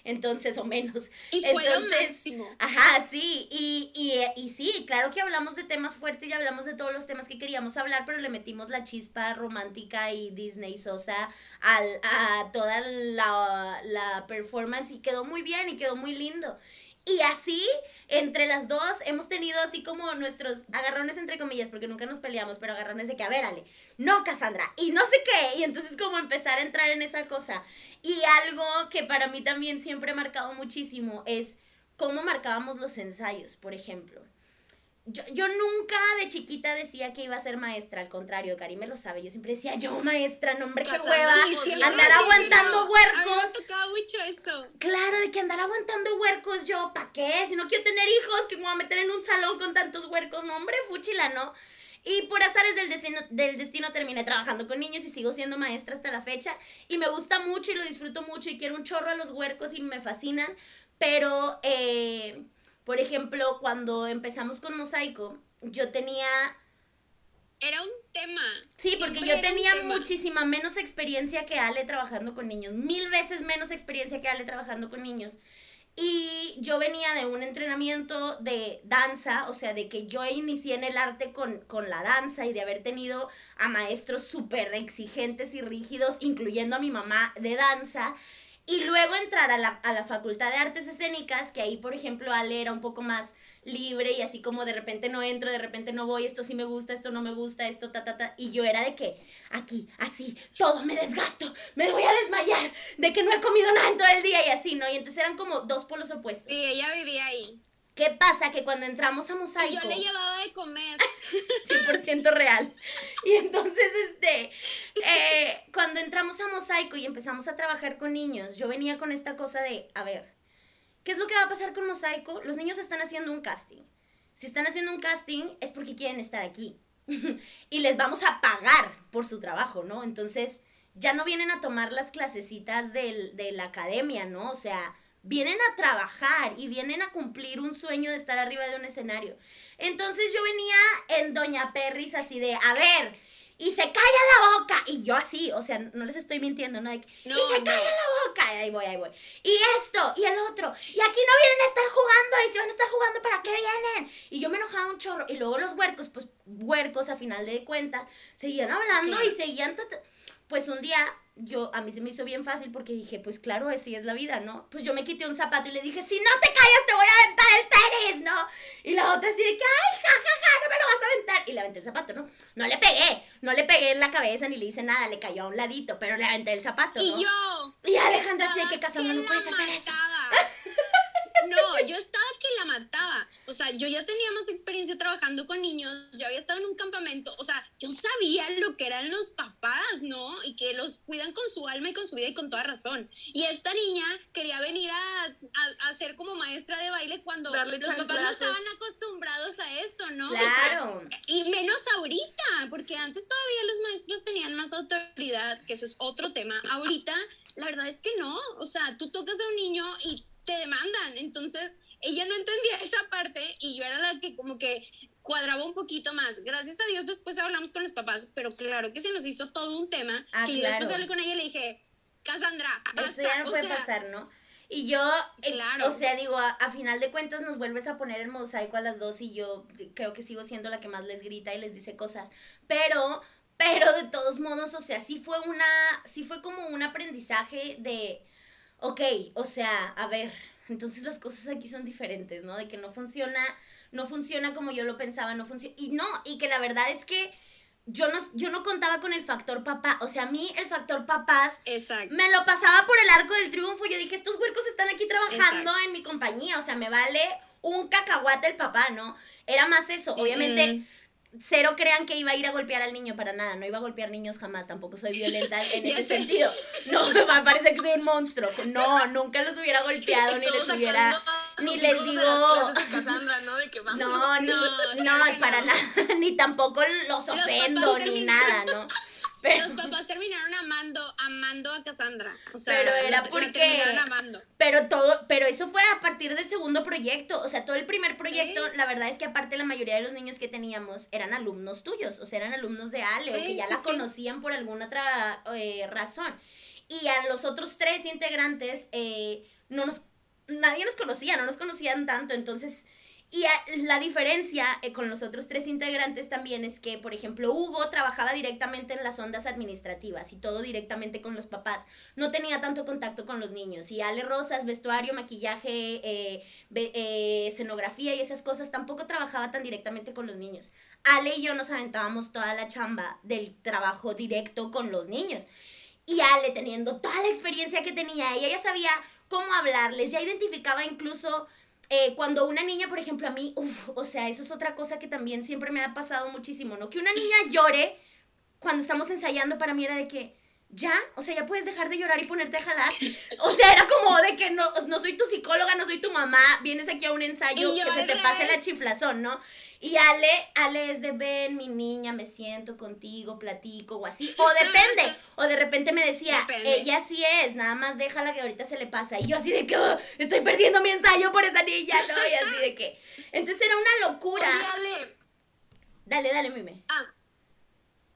entonces, o menos. Y fue lo máximo. Ajá, sí, y, y, y sí, claro que hablamos de temas fuertes y hablamos de todos los temas que queríamos hablar, pero le metimos la chispa romántica y Disney Sosa al, a toda la, la performance y quedó muy bien y quedó muy lindo. Y así entre las dos hemos tenido así como nuestros agarrones entre comillas, porque nunca nos peleamos, pero agarrones de que, a ver, Ale, no, Cassandra, y no sé qué, y entonces como empezar a entrar en esa cosa. Y algo que para mí también siempre ha marcado muchísimo es cómo marcábamos los ensayos, por ejemplo. Yo, yo, nunca de chiquita decía que iba a ser maestra, al contrario, Karim me lo sabe. Yo siempre decía, yo maestra, no hombre, qué hueva. andar aguantando huercos. me tocaba mucho eso. Claro, de que andar aguantando huercos, yo, ¿para qué? Si no quiero tener hijos, que me voy a meter en un salón con tantos huercos, no hombre, fúchila, ¿no? Y por azares del destino, del destino terminé trabajando con niños y sigo siendo maestra hasta la fecha. Y me gusta mucho y lo disfruto mucho y quiero un chorro a los huercos y me fascinan. Pero, eh por ejemplo, cuando empezamos con Mosaico, yo tenía... Era un tema. Sí, porque yo tenía muchísima menos experiencia que Ale trabajando con niños, mil veces menos experiencia que Ale trabajando con niños. Y yo venía de un entrenamiento de danza, o sea, de que yo inicié en el arte con, con la danza y de haber tenido a maestros súper exigentes y rígidos, incluyendo a mi mamá de danza. Y luego entrar a la, a la Facultad de Artes Escénicas, que ahí, por ejemplo, Ale era un poco más libre y así como de repente no entro, de repente no voy, esto sí me gusta, esto no me gusta, esto ta, ta, ta. Y yo era de que aquí, así, todo me desgasto, me voy a desmayar, de que no he comido nada en todo el día y así, ¿no? Y entonces eran como dos polos opuestos. Sí, ella vivía ahí. ¿Qué pasa? Que cuando entramos a Mosaico... Y yo le llevaba de comer. <laughs> 100% real. Y entonces, este, eh, cuando entramos a Mosaico y empezamos a trabajar con niños, yo venía con esta cosa de, a ver, ¿qué es lo que va a pasar con Mosaico? Los niños están haciendo un casting. Si están haciendo un casting es porque quieren estar aquí. <laughs> y les vamos a pagar por su trabajo, ¿no? Entonces, ya no vienen a tomar las clasecitas del, de la academia, ¿no? O sea, vienen a trabajar y vienen a cumplir un sueño de estar arriba de un escenario. Entonces yo venía en Doña Perris así de, a ver, y se calla la boca. Y yo así, o sea, no les estoy mintiendo, ¿no? y se calla la boca. Y ahí voy, ahí voy. Y esto, y el otro. Y aquí no vienen a estar jugando, y si van a estar jugando, ¿para qué vienen? Y yo me enojaba un chorro. Y luego los huercos, pues huercos a final de cuentas, seguían hablando y seguían pues un día yo, a mí se me hizo bien fácil porque dije, pues claro, así es la vida, ¿no? Pues yo me quité un zapato y le dije, si no te callas te voy a aventar el tenis, ¿no? Y la otra así de que, ay, ja, ja, ja, no me lo vas a aventar. Y le aventé el zapato, ¿no? No le pegué, no le pegué en la cabeza ni le hice nada, le cayó a un ladito, pero le aventé el zapato, ¿no? Y yo. Y Alejandra así de que Cassandra no puedes hacer eso. <laughs> No, yo estaba que la mataba. O sea, yo ya tenía más experiencia trabajando con niños, yo había estado en un campamento. O sea, yo sabía lo que eran los papás, ¿no? Y que los cuidan con su alma y con su vida y con toda razón. Y esta niña quería venir a, a, ser como maestra de baile cuando los papás no estaban acostumbrados a eso, ¿no? Claro. y menos ahorita, porque antes todavía los maestros tenían más autoridad, que eso es otro tema. Ahorita, la verdad es que no. O sea, tú tocas a un niño y te demandan. Entonces, ella no entendía <laughs> esa parte y yo era la que como que cuadraba un poquito más. Gracias a Dios después hablamos con los papás, pero claro que se nos hizo todo un tema ah, que yo después hablé con ella y le dije, Cassandra, basta. Eso ya no puede pasar, ¿no? Y yo, eh, claro. o sea, digo, a, final de cuentas nos vuelves a poner el mosaico a las dos y yo creo que sigo siendo la que más les grita y les dice cosas. Pero, pero de todos modos, o sea, sí fue una, sí fue como un aprendizaje de, ok, o sea, a ver, entonces las cosas aquí son diferentes, ¿no? De que no funciona, no funciona como yo lo pensaba, no funciona. Y no, y que la verdad es que yo no, yo no contaba con el factor papá. O sea, a mí el factor papás me lo pasaba por el arco del triunfo. Yo dije, estos huercos están aquí trabajando en mi compañía. O sea, me vale un cacahuate el papá, ¿no? Era más eso. Obviamente cero crean que iba a ir a golpear al niño para nada, no iba a golpear niños jamás, tampoco soy <laughs> violenta en ese sentido. No, me parece que soy un monstruo. No, nunca los hubiera golpeado ni les hubiera ni les digo no, no, no, para nada, <laughs> ni tampoco los ofendo ni nada, <laughs> ¿no? Pero, los papás terminaron amando, amando a Cassandra. O sea, pero era porque. Pero todo, pero eso fue a partir del segundo proyecto. O sea, todo el primer proyecto, la verdad es que aparte la mayoría de los niños que teníamos eran alumnos tuyos. O sea, eran alumnos de Ale, o que ya la conocían por alguna otra eh, razón. Y a los otros tres integrantes, eh, no nos, nadie nos conocía, no nos conocían tanto. Entonces y la diferencia eh, con los otros tres integrantes también es que, por ejemplo, Hugo trabajaba directamente en las ondas administrativas y todo directamente con los papás. No tenía tanto contacto con los niños. Y Ale Rosas, vestuario, maquillaje, eh, eh, escenografía y esas cosas, tampoco trabajaba tan directamente con los niños. Ale y yo nos aventábamos toda la chamba del trabajo directo con los niños. Y Ale, teniendo toda la experiencia que tenía, ella ya sabía cómo hablarles, ya identificaba incluso eh, cuando una niña, por ejemplo, a mí, uff, o sea, eso es otra cosa que también siempre me ha pasado muchísimo, ¿no? Que una niña llore cuando estamos ensayando para mí era de que, ya, o sea, ya puedes dejar de llorar y ponerte a jalar. O sea, era como de que no, no soy tu psicóloga, no soy tu mamá, vienes aquí a un ensayo que se te pase la chiflazón, ¿no? Y Ale, Ale es de ven, mi niña, me siento contigo, platico o así. <laughs> O depende. O de repente me decía, ella sí es, nada más déjala que ahorita se le pasa. Y yo así de que oh, estoy perdiendo mi ensayo por esa niña, ¿no? Y así de que. Entonces era una locura. Oye, Dale, dale, mime. Ah.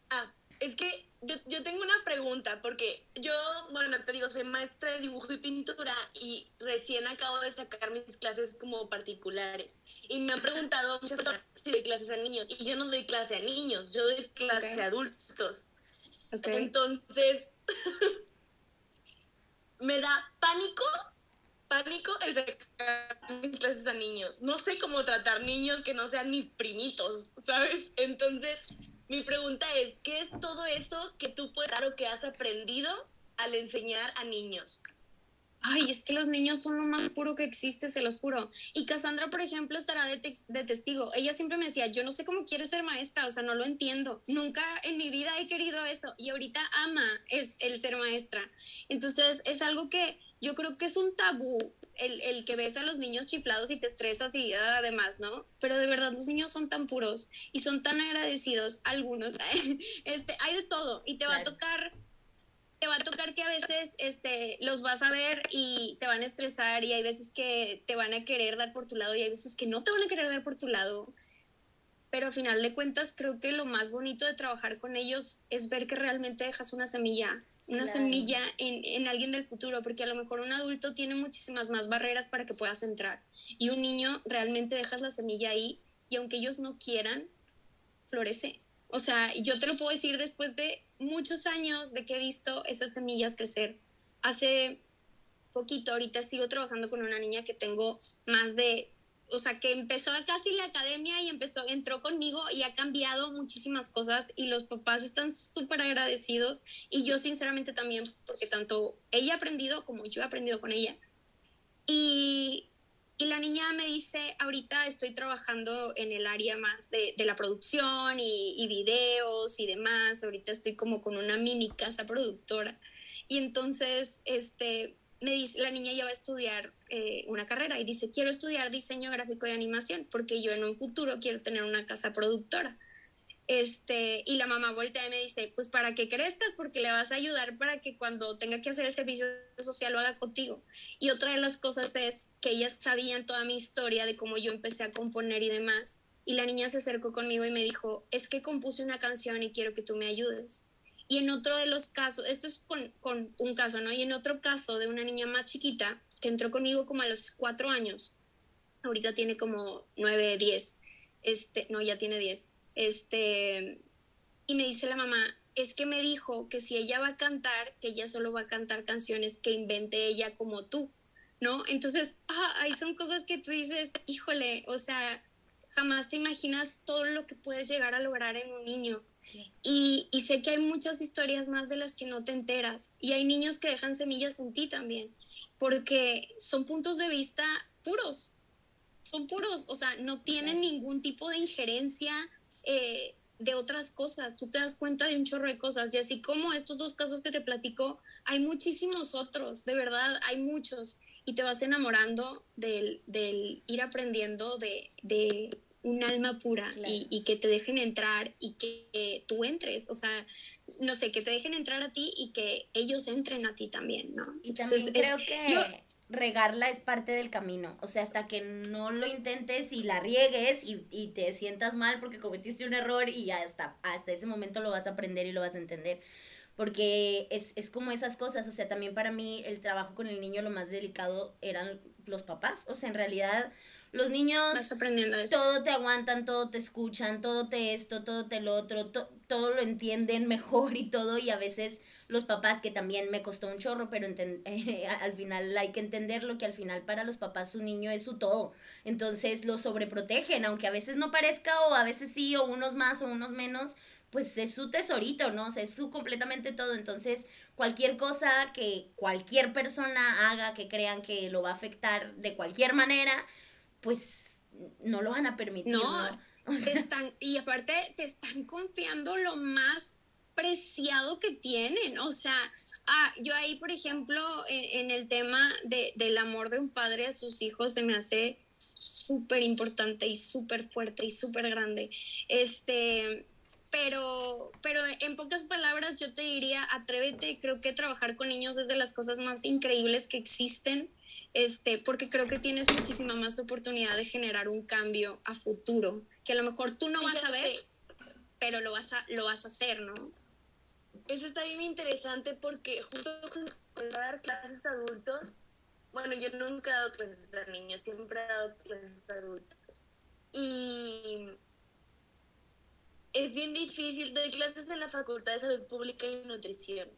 Ah, es que yo, tengo una pregunta, porque yo, bueno, te digo, soy maestra de dibujo y pintura y recién acabo de sacar mis clases como particulares. Y me han preguntado muchas personas si doy clases a niños. Y yo no doy clase a niños, yo doy clase a adultos. Entonces, <laughs> me da pánico, pánico el sacar mis clases a niños. No sé cómo tratar niños que no sean mis primitos, ¿sabes? Entonces mi pregunta es, ¿qué es todo eso que tú puedes dar o que has aprendido al enseñar a niños? Ay, es que los niños son lo más puro que existe, se los juro. Y Cassandra, por ejemplo, estará de, de, testigo. Ella siempre me decía, yo no sé cómo quieres ser maestra, o sea, no lo entiendo. Nunca en mi vida he querido eso. Y ahorita ama es el ser maestra. Entonces, es algo que yo creo que es un tabú el, el, que ves a los niños chiflados y te estresas y además, ¿no? Pero de verdad los niños son tan puros y son tan agradecidos, algunos, <laughs> este, hay de todo y te va a tocar, te va a tocar que a veces este, los vas a ver y te van a estresar y hay veces que te van a querer dar por tu lado y hay veces que no te van a querer dar por tu lado. Pero al final de cuentas creo que lo más bonito de trabajar con ellos es ver que realmente dejas una semilla una semilla en, en, alguien del futuro, porque a lo mejor un adulto tiene muchísimas más barreras para que puedas entrar. Y un niño realmente dejas la semilla ahí y aunque ellos no quieran, florece. O sea, yo te lo puedo decir después de muchos años de que he visto esas semillas crecer. Hace poquito, ahorita sigo trabajando con una niña que tengo más de, o sea, que empezó casi la academia y empezó, entró conmigo y ha cambiado muchísimas cosas y los papás están súper agradecidos y yo sinceramente también, porque tanto ella ha aprendido como yo he aprendido con ella. Y, y la niña me dice, ahorita estoy trabajando en el área más de, de la producción y, y videos y demás, ahorita estoy como con una mini casa productora. Y entonces, este, me dice, la niña ya va a estudiar eh, una carrera y dice, quiero estudiar diseño gráfico y animación porque yo en un futuro quiero tener una casa productora. Este, y la mamá voltea y me dice, pues para que crezcas, porque le vas a ayudar para que cuando tenga que hacer el servicio social lo haga contigo. Y otra de las cosas es que ellas sabían toda mi historia de cómo yo empecé a componer y demás. Y la niña se acercó conmigo y me dijo, es que compuse una canción y quiero que tú me ayudes. Y en otro de los casos, esto es con, un caso, ¿no? Y en otro caso de una niña más chiquita que entró conmigo como a los cuatro años, ahorita tiene como nueve, diez, este, no, ya tiene diez, este, y me dice la mamá, es que me dijo que si ella va a cantar, que ella solo va a cantar canciones que invente ella como tú, ¿no? Entonces, ah, ahí son cosas que tú dices, híjole, o sea, jamás te imaginas todo lo que puedes llegar a lograr en un niño. Y, sé que hay muchas historias más de las que no te enteras. Y hay niños que dejan semillas en ti también, porque son puntos de vista puros. Son puros, o sea, no tienen ningún tipo de injerencia eh, de otras cosas. Tú te das cuenta de un chorro de cosas. Y así como estos dos casos que te platico, hay muchísimos otros, de verdad, hay muchos. Y te vas enamorando del, ir aprendiendo de, un alma pura y, que te dejen entrar y que tú entres, o sea, no sé, que te dejen entrar a ti y que ellos entren a ti también, ¿no? Y también creo que regarla es parte del camino, o sea, hasta que no lo intentes y la riegues y, y, te sientas mal porque cometiste un error y hasta, hasta ese momento lo vas a aprender y lo vas a entender. Porque es, es como esas cosas, o sea, también para mí el trabajo con el niño lo más delicado eran los papás, o sea, en realidad los niños aprendiendo todo te aguantan, todo te escuchan, todo te esto, todo te lo otro, todo lo entienden mejor y todo. Y a veces los papás, que también me costó un chorro, pero <laughs> al final hay que entenderlo, que al final para los papás su niño es su todo. Entonces lo sobreprotegen, aunque a veces no parezca o a veces sí, o unos más o unos menos, pues es su tesorito, ¿no? O sea, es su completamente todo. Entonces, cualquier cosa que cualquier persona haga que crean que lo va a afectar de cualquier manera, pues no lo van a permitir. No, <laughs> están, y aparte te están confiando lo más preciado que tienen. O sea, ah, yo ahí, por ejemplo, en, el tema de, del amor de un padre a sus hijos, se me hace súper importante y súper fuerte y súper grande. Este, pero, pero en pocas palabras yo te diría, atrévete, creo que trabajar con niños es de las cosas más increíbles que existen, este, porque creo que tienes muchísima más oportunidad de generar un cambio a futuro, que a lo mejor tú no vas a ver, pero lo vas a, lo vas a hacer, ¿no? Eso está bien interesante porque justo cuando dar clases a adultos, bueno, yo nunca he dado clases a niños, siempre he dado clases a adultos. Y es bien difícil, doy clases en la Facultad de Salud Pública y Nutrición.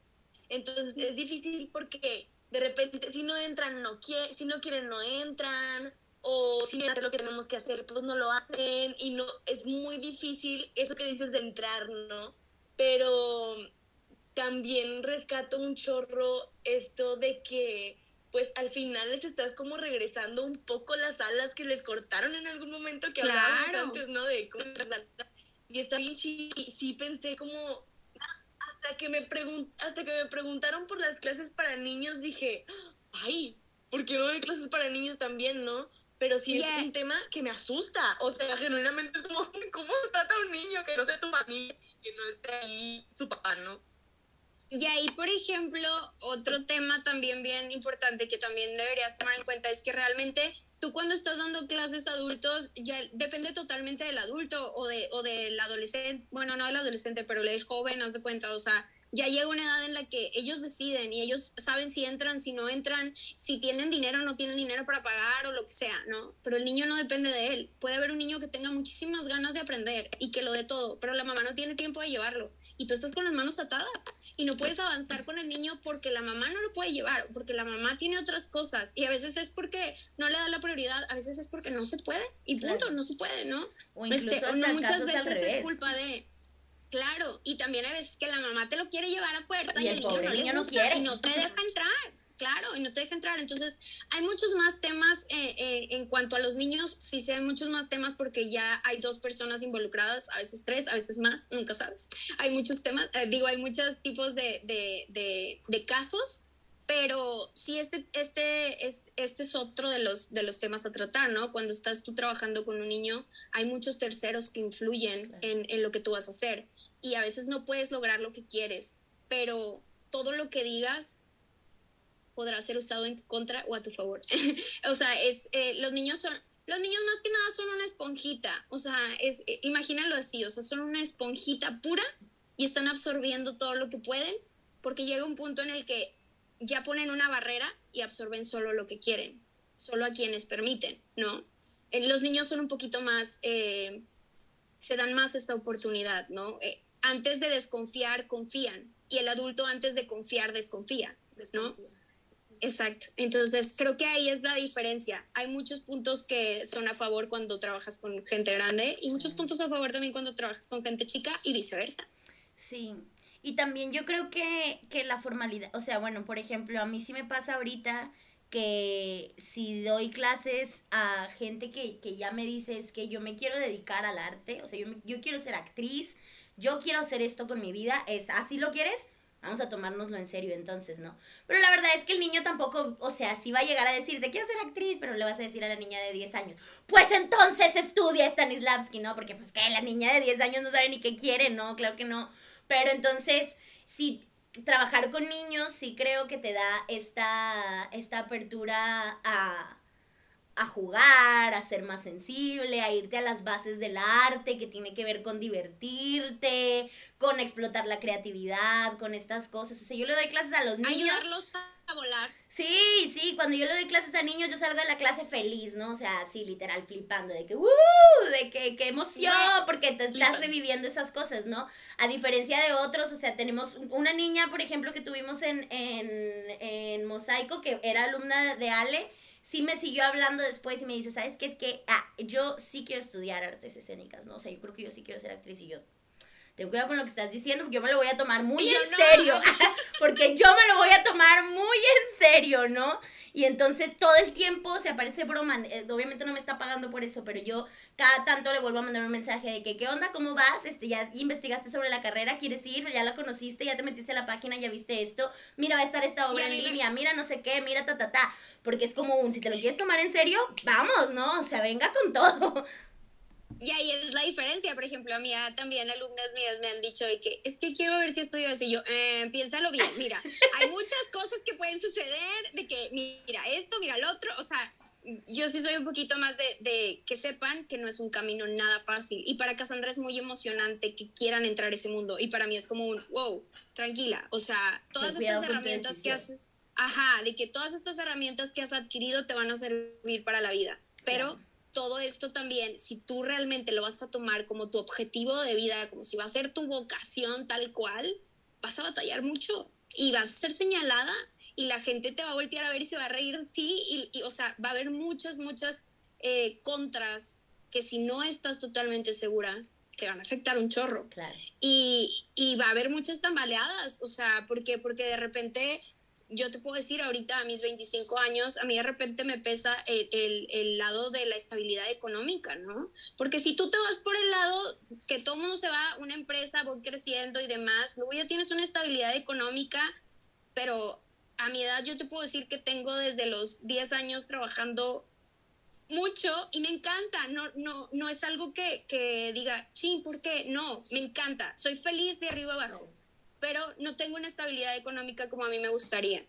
Entonces es difícil porque de repente si no entran, no quieren, si no quieren, no entran, o si quieren hacer lo que tenemos que hacer, pues no lo hacen, y no, es muy difícil eso que dices de entrar, ¿no? Pero también rescato un chorro esto de que pues al final les estás como regresando un poco las alas que les cortaron en algún momento que hablábamos antes, ¿no? De cómo las alas y está bien chido. Y sí pensé como, hasta que, me pregun hasta que me preguntaron por las clases para niños, dije, ay, ¿por qué no doy clases para niños también, no? Pero sí es un tema que me asusta. O sea, genuinamente es como, <laughs> ¿cómo trata un niño que no sea tu familia, que no esté ahí su papá, no? Y ahí, por ejemplo, otro tema también bien importante que también deberías tomar en cuenta es que realmente tú cuando estás dando clases a adultos, ya depende totalmente del adulto o, de, o del adolescente, bueno, no del adolescente, pero del joven, no se cuenta, o sea, ya llega una edad en la que ellos deciden y ellos saben si entran, si no entran, si tienen dinero o no tienen dinero para pagar o lo que sea, ¿no? Pero el niño no depende de él. Puede haber un niño que tenga muchísimas ganas de aprender y que lo dé todo, pero la mamá no tiene tiempo de llevarlo y tú estás con las manos atadas y no puedes avanzar con el niño porque la mamá no lo puede llevar, porque la mamá tiene otras cosas y a veces es porque no le da la prioridad, a veces es porque no se puede y punto, no se puede, ¿no? O, este, no muchas veces es culpa de Claro, y también hay veces que la mamá te lo quiere llevar a fuerza y, el, niño no, quiere. y no te deja entrar. Claro, y no te deja entrar. Entonces, hay muchos más temas eh, eh, en cuanto a los niños, sí sé, hay muchos más temas porque ya hay dos personas involucradas, a veces tres, a veces más, nunca sabes. Hay muchos temas, eh, digo, hay muchos tipos de, de, de, de, casos, pero sí, este, este, este, este es otro de los, de los temas a tratar, ¿no? Cuando estás tú trabajando con un niño, hay muchos terceros que influyen en, en lo que tú vas a hacer y a veces no puedes lograr lo que quieres, pero todo lo que digas podrá ser usado en tu contra o a tu favor. <laughs> o sea, es, eh, los niños son, los niños más que nada son una esponjita, o sea, es, eh, imagínalo así, o sea, son una esponjita pura y están absorbiendo todo lo que pueden, porque llega un punto en el que ya ponen una barrera y absorben solo lo que quieren, solo a quienes permiten, ¿no? Eh, los niños son un poquito más, se dan más esta oportunidad, ¿no? antes de desconfiar, confían. Y el adulto antes de confiar, desconfía, ¿no? Exacto. Entonces, creo que ahí es la diferencia. Hay muchos puntos que son a favor cuando trabajas con gente grande y muchos puntos a favor también cuando trabajas con gente chica y viceversa. Sí. Y también yo creo que, que la formalidad, o sea, bueno, por ejemplo, a mí sí me pasa ahorita que si doy clases a gente que, que ya me dice es que yo me quiero dedicar al arte, o sea, yo, yo quiero ser actriz, yo quiero hacer esto con mi vida, es así lo quieres, vamos a tomárnoslo en serio entonces, ¿no? Pero la verdad es que el niño tampoco, o sea, si va a llegar a decirte, quiero ser actriz, pero le vas a decir a la niña de 10 años, pues entonces estudia Stanislavski, ¿no? Porque pues que la niña de 10 años no sabe ni qué quiere, ¿no? Claro que no. Pero entonces, si trabajar con niños sí creo que te da esta, esta apertura a a jugar, a ser más sensible, a irte a las bases del arte que tiene que ver con divertirte, con explotar la creatividad, con estas cosas. O sea, yo le doy clases a los niños. Ayudarlos a volar. Sí, sí, cuando yo le doy clases a niños, yo salgo de la clase feliz, ¿no? O sea, así literal flipando, de que, ¡uh! De que, qué emoción, porque te estás reviviendo esas cosas, ¿no? A diferencia de otros, o sea, tenemos una niña, por ejemplo, que tuvimos en, en, en Mosaico, que era alumna de Ale, sí me siguió hablando después y me dice, ¿sabes qué? Es que ah, yo sí quiero estudiar artes escénicas, ¿no? O sea, yo creo que yo sí quiero ser actriz y yo... Ten cuidado con lo que estás diciendo porque yo me lo voy a tomar muy en serio. <laughs> porque yo me lo voy a tomar muy en serio, ¿no? Y entonces todo el tiempo se aparece broma. Eh, obviamente no me está pagando por eso, pero yo cada tanto le vuelvo a mandar un mensaje de que, ¿qué onda? ¿Cómo vas? Este, ya investigaste sobre la carrera, ¿quieres ir? Ya la conociste, ya te metiste a la página, ya viste esto. Mira, va a estar esta obra en línea, mira no sé qué, mira ta ta ta porque es como un, si te lo quieres tomar en serio, vamos, ¿no? O sea, venga con todo. Y ahí es la diferencia, por ejemplo, a mí también alumnas mías me han dicho que es que quiero ver si estudio eso y yo, eh, piénsalo bien, mira, <laughs> hay muchas cosas que pueden suceder, de que mira esto, mira lo otro, o sea, yo sí soy un poquito más de, de que sepan que no es un camino nada fácil. Y para Cassandra es muy emocionante que quieran entrar a ese mundo. Y para mí es como un, wow, tranquila, o sea, todas estas herramientas que has ajá, de que todas estas herramientas que has adquirido te van a servir para la vida. Pero todo esto también, si tú realmente lo vas a tomar como tu objetivo de vida, como si va a ser tu vocación tal cual, vas a batallar mucho y vas a ser señalada y la gente te va a voltear a ver y se va a reír de ti y, o sea, va a haber muchas, muchas eh, contras que si no estás totalmente segura, te van a afectar un chorro. Claro. Y, y va a haber muchas tambaleadas, o sea, ¿por qué? Porque de repente yo te puedo decir ahorita a mis 25 años, a mí de repente me pesa el, el, lado de la estabilidad económica, ¿no? Porque si tú te vas por el lado que todo mundo se va, una empresa va creciendo y demás, luego ya tienes una estabilidad económica, pero a mi edad yo te puedo decir que tengo desde los 10 años trabajando mucho y me encanta, no, no, no es algo que, que diga, ching, ¿por qué? No, me encanta, soy feliz de arriba abajo pero no tengo una estabilidad económica como a mí me gustaría.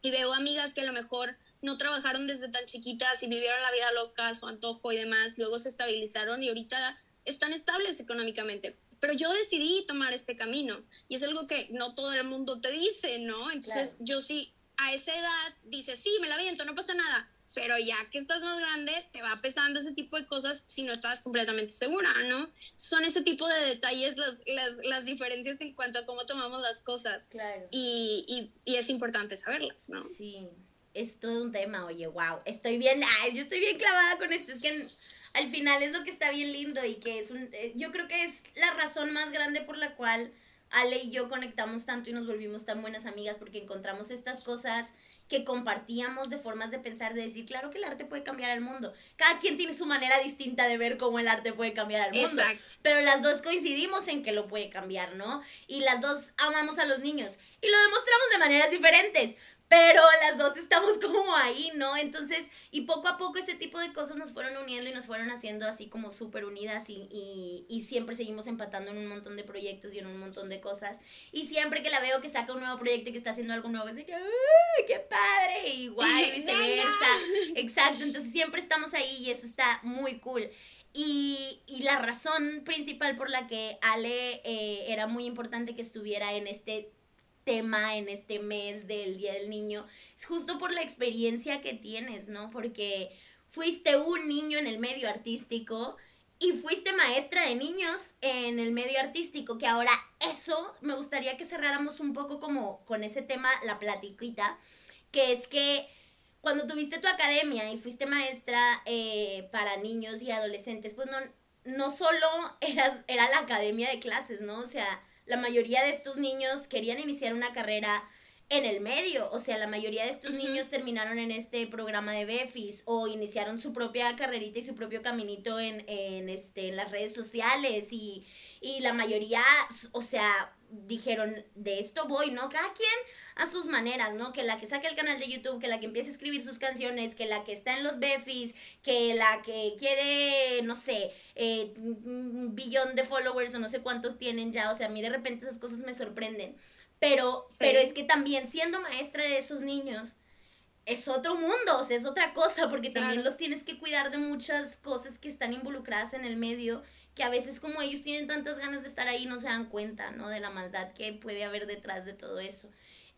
Y veo amigas que a lo mejor no trabajaron desde tan chiquitas y vivieron la vida loca, su antojo y demás, luego se estabilizaron y ahorita están estables económicamente, pero yo decidí tomar este camino y es algo que no todo el mundo te dice, ¿no? Entonces yo sí, a esa edad dices, sí, me la viento, no pasa nada, pero ya que estás más grande, te va pesando ese tipo de cosas si no estás completamente segura, ¿no? Son ese tipo de detalles las, las, las diferencias en cuanto a cómo tomamos las cosas. Claro. Y, y, y, es importante saberlas, ¿no? Sí, es todo un tema, oye, wow, estoy bien, ay, yo estoy bien clavada con esto, es que al final es lo que está bien lindo y que es un, eh, yo creo que es la razón más grande por la cual Ale y yo conectamos tanto y nos volvimos tan buenas amigas porque encontramos estas cosas que compartíamos de formas de pensar, de decir, claro que el arte puede cambiar el mundo. Cada quien tiene su manera distinta de ver cómo el arte puede cambiar el mundo. Exacto. Pero las dos coincidimos en que lo puede cambiar, ¿no? Y las dos amamos a los niños y lo demostramos de maneras diferentes pero las dos estamos como ahí, ¿no? Entonces, y poco a poco ese tipo de cosas nos fueron uniendo y nos fueron haciendo así como súper unidas y, y, y, siempre seguimos empatando en un montón de proyectos y en un montón de cosas. Y siempre que la veo que saca un nuevo proyecto y que está haciendo algo nuevo, es de que, ¡ay, qué padre! Y <laughs> viceversa. Exacto, entonces siempre estamos ahí y eso está muy cool. Y, y, la razón principal por la que Ale eh, era muy importante que estuviera en este tema en este mes del Día del Niño, es justo por la experiencia que tienes, ¿no? Porque fuiste un niño en el medio artístico y fuiste maestra de niños en el medio artístico, que ahora eso me gustaría que cerráramos un poco como con ese tema, la platiquita, que es que cuando tuviste tu academia y fuiste maestra eh, para niños y adolescentes, pues no, no solo eras, era la academia de clases, ¿no? O sea, la mayoría de estos niños querían iniciar una carrera en el medio, o sea, la mayoría de estos niños terminaron en este programa de Befis o iniciaron su propia carrerita y su propio caminito en, en, este, en las redes sociales y, y la mayoría, o sea, dijeron, de esto voy, ¿no? Cada quien a sus maneras, ¿no? Que la que saque el canal de YouTube, que la que empiece a escribir sus canciones, que la que está en los Befis, que la que quiere, no sé, eh, un billón de followers o no sé cuántos tienen ya, o sea, a mí de repente esas cosas me sorprenden. Pero, pero es que también siendo maestra de esos niños, es otro mundo, o sea, es otra cosa, porque también los tienes que cuidar de muchas cosas que están involucradas en el medio que a veces como ellos tienen tantas ganas de estar ahí no se dan cuenta, ¿no? De la maldad que puede haber detrás de todo eso.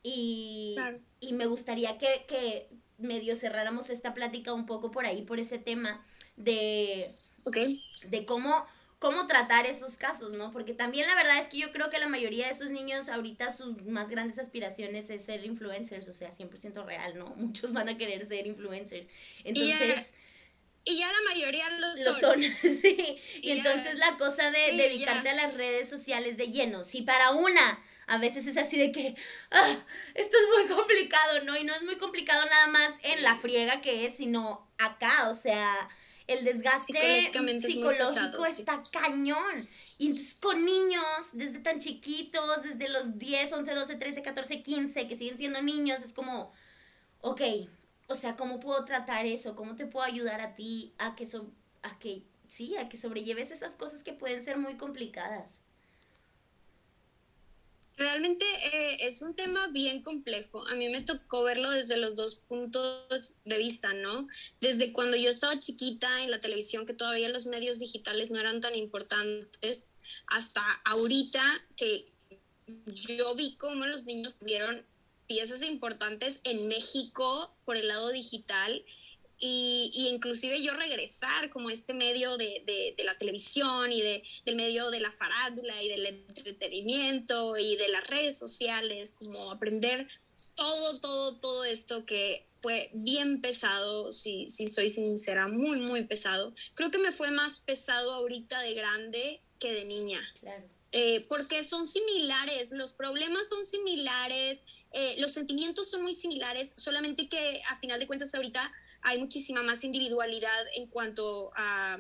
Y, y me gustaría que, que, medio cerráramos esta plática un poco por ahí, por ese tema de, de cómo, cómo tratar esos casos, ¿no? Porque también la verdad es que yo creo que la mayoría de esos niños ahorita sus más grandes aspiraciones es ser influencers, o sea, 100% real, ¿no? <laughs> Muchos van a querer ser influencers. Entonces... Y ya la mayoría lo son. Lo son, <laughs> sí. <laughs> Y, entonces la cosa de dedicarte a las redes sociales de lleno, si para una a veces es así de que, ah, esto es muy complicado, ¿no? Y no es muy complicado nada más en la friega que es, sino acá, o sea, el desgaste psicológico está cañón. Y entonces con niños, desde tan chiquitos, desde los 10, 11, 12, 13, 14, 15, que siguen siendo niños, es como, ok, o sea, ¿cómo puedo tratar eso? ¿Cómo te puedo ayudar a ti a que, so a que, sí, a que sobrelleves esas cosas que pueden ser muy complicadas? Realmente eh, es un tema bien complejo. A mí me tocó verlo desde los dos puntos de vista, ¿no? Desde cuando yo estaba chiquita en la televisión, que todavía los medios digitales no eran tan importantes, hasta ahorita que yo vi cómo los niños tuvieron piezas importantes en México por el lado digital y, y, inclusive yo regresar como este medio de, de, de, la televisión y de, del medio de la farándula y del entretenimiento y de las redes sociales, como aprender todo, todo, todo esto que fue bien pesado, si, si soy sincera, muy, muy pesado. Creo que me fue más pesado ahorita de grande que de niña. Claro. Eh, porque son similares, los problemas son similares, eh, los sentimientos son muy similares, solamente que a final de cuentas ahorita hay muchísima más individualidad en cuanto a,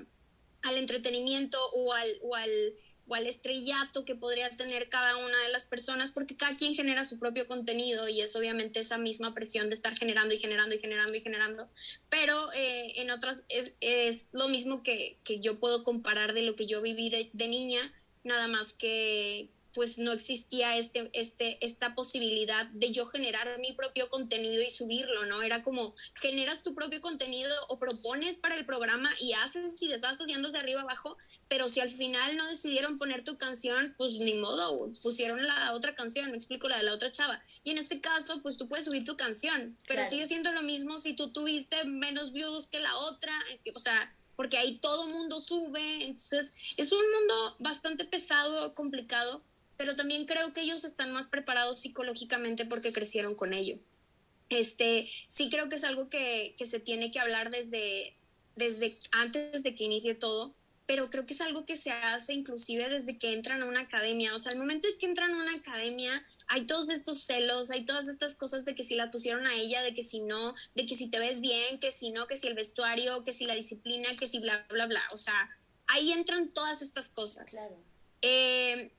al entretenimiento o al, o al, o al estrellato que podría tener cada una de las personas, porque cada quien genera su propio contenido y es obviamente esa misma presión de estar generando y generando y generando y generando, pero eh, en otras es, es, lo mismo que, que, yo puedo comparar de lo que yo viví de, de niña, nada más que pues no existía este, este, esta posibilidad de yo generar mi propio contenido y subirlo, ¿no? Era como generas tu propio contenido o propones para el programa y haces y deshaces y andas de arriba abajo, pero si al final no decidieron poner tu canción, pues ni modo, pusieron la otra canción, me explico la de la otra chava. Y en este caso, pues tú puedes subir tu canción, pero sigue siendo lo mismo si tú tuviste menos views que la otra, o sea, porque ahí todo mundo sube, entonces es un mundo bastante pesado, complicado pero también creo que ellos están más preparados psicológicamente porque crecieron con ello. Este, sí creo que es algo que, que se tiene que hablar desde, desde antes de que inicie todo, pero creo que es algo que se hace inclusive desde que entran a una academia. O sea, al momento de que entran a una academia, hay todos estos celos, hay todas estas cosas de que si la pusieron a ella, de que si no, de que si te ves bien, que si no, que si el vestuario, que si la disciplina, que si bla, bla, bla. O sea, ahí entran todas estas cosas. Claro. Eh,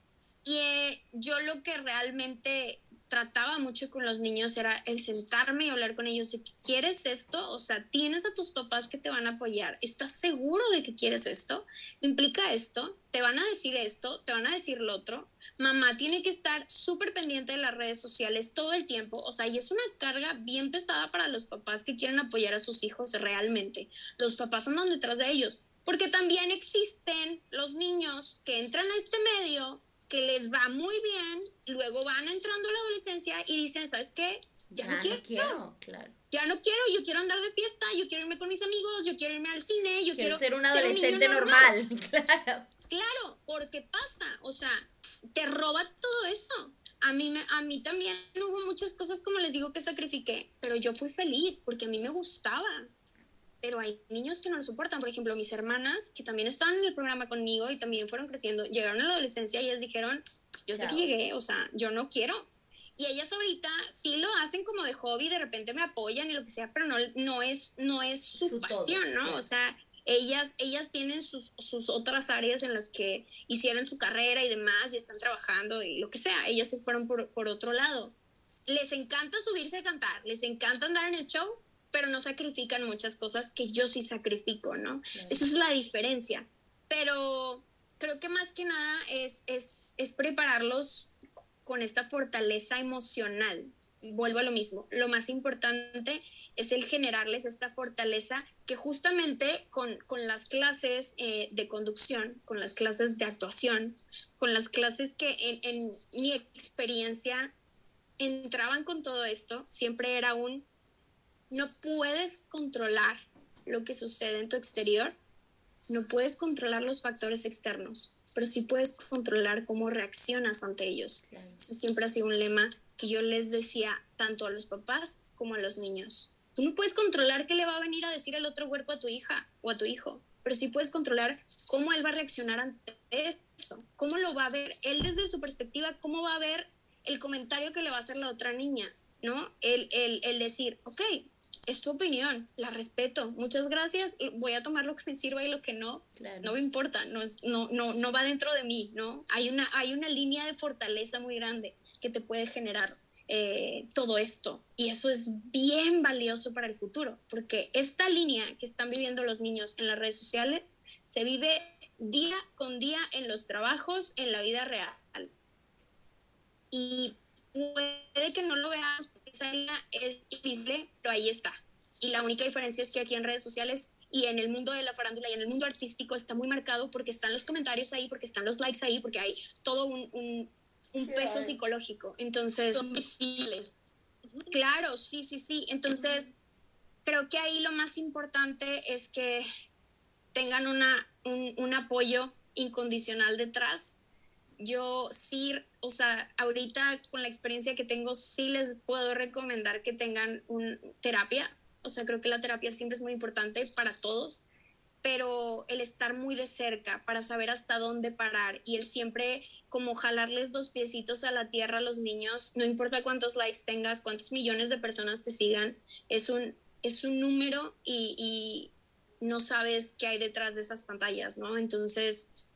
y eh, yo lo que realmente trataba mucho con los niños era el sentarme y hablar con ellos quieres esto, o sea, tienes a tus papás que te van a apoyar, ¿estás seguro de que quieres esto? ¿Implica esto? ¿Te van a decir esto? ¿Te van a decir lo otro? Mamá tiene que estar súper pendiente de las redes sociales todo el tiempo, o sea, y es una carga bien pesada para los papás que quieren apoyar a sus hijos realmente. Los papás andan detrás de ellos, porque también existen los niños que entran a este medio que les va muy bien, luego van entrando a la adolescencia y dicen, ¿sabes qué? Ya, no, quiero. claro. Ya no quiero, yo quiero andar de fiesta, yo quiero irme con mis amigos, yo quiero irme al cine, yo quiero, ser un adolescente normal. <laughs> Claro. Claro, porque pasa, o sea, te roba todo eso. A mí, me, a mí también hubo muchas cosas, como les digo, que sacrifiqué, pero yo fui feliz porque a mí me gustaba pero hay niños que no lo soportan. Por ejemplo, mis hermanas, que también estaban en el programa conmigo y también fueron creciendo, llegaron a la adolescencia y ellas dijeron, yo sé que llegué, o sea, yo no quiero. Y ellas ahorita sí lo hacen como de hobby, de repente me apoyan y lo que sea, pero no, no, es, no es su, pasión, ¿no? O sea, ellas, ellas tienen sus, sus, otras áreas en las que hicieron su carrera y demás y están trabajando y lo que sea. Ellas se fueron por, por otro lado. Les encanta subirse a cantar, les encanta andar en el show, pero no sacrifican muchas cosas que yo sí sacrifico, ¿no? Esa es la diferencia. Pero creo que más que nada es, es, es prepararlos con esta fortaleza emocional. Vuelvo a lo mismo. Lo más importante es el generarles esta fortaleza que justamente con, con las clases eh, de conducción, con las clases de actuación, con las clases que en, en mi experiencia entraban con todo esto, siempre era un no puedes controlar lo que sucede en tu exterior, no puedes controlar los factores externos, pero sí puedes controlar cómo reaccionas ante ellos. Ese siempre ha sido un lema que yo les decía tanto a los papás como a los niños. Tú no puedes controlar qué le va a venir a decir el otro huerco a tu hija o a tu hijo, pero sí puedes controlar cómo él va a reaccionar ante eso, cómo lo va a ver él desde su perspectiva, cómo va a ver el comentario que le va a hacer la otra niña, ¿no? El, el, el decir, ok, es tu opinión, la respeto, muchas gracias, voy a tomar lo que me sirva y lo que no, no me importa, no, es, no, no, no va dentro de mí, ¿no? Hay una, hay una línea de fortaleza muy grande que te puede generar eh, todo esto y eso es bien valioso para el futuro, porque esta línea que están viviendo los niños en las redes sociales se vive día con día en los trabajos, en la vida real. Y puede que no lo veamos esa es invisible, pero ahí está. Y la única diferencia es que aquí en redes sociales y en el mundo de la farándula y en el mundo artístico está muy marcado porque están los comentarios ahí, porque están los likes ahí, porque hay todo un, un, un peso psicológico. Entonces... Son visibles. Claro, sí, sí, sí. Entonces, creo que ahí lo más importante es que tengan una, un, un apoyo incondicional detrás. Yo sí o sea, ahorita con la experiencia que tengo, sí les puedo recomendar que tengan un terapia. O sea, creo que la terapia siempre es muy importante para todos, pero el estar muy de cerca para saber hasta dónde parar y el siempre como jalarles dos piecitos a la tierra a los niños, no importa cuántos likes tengas, cuántos millones de personas te sigan, es un, es un número y, y no sabes qué hay detrás de esas pantallas, ¿no? Entonces,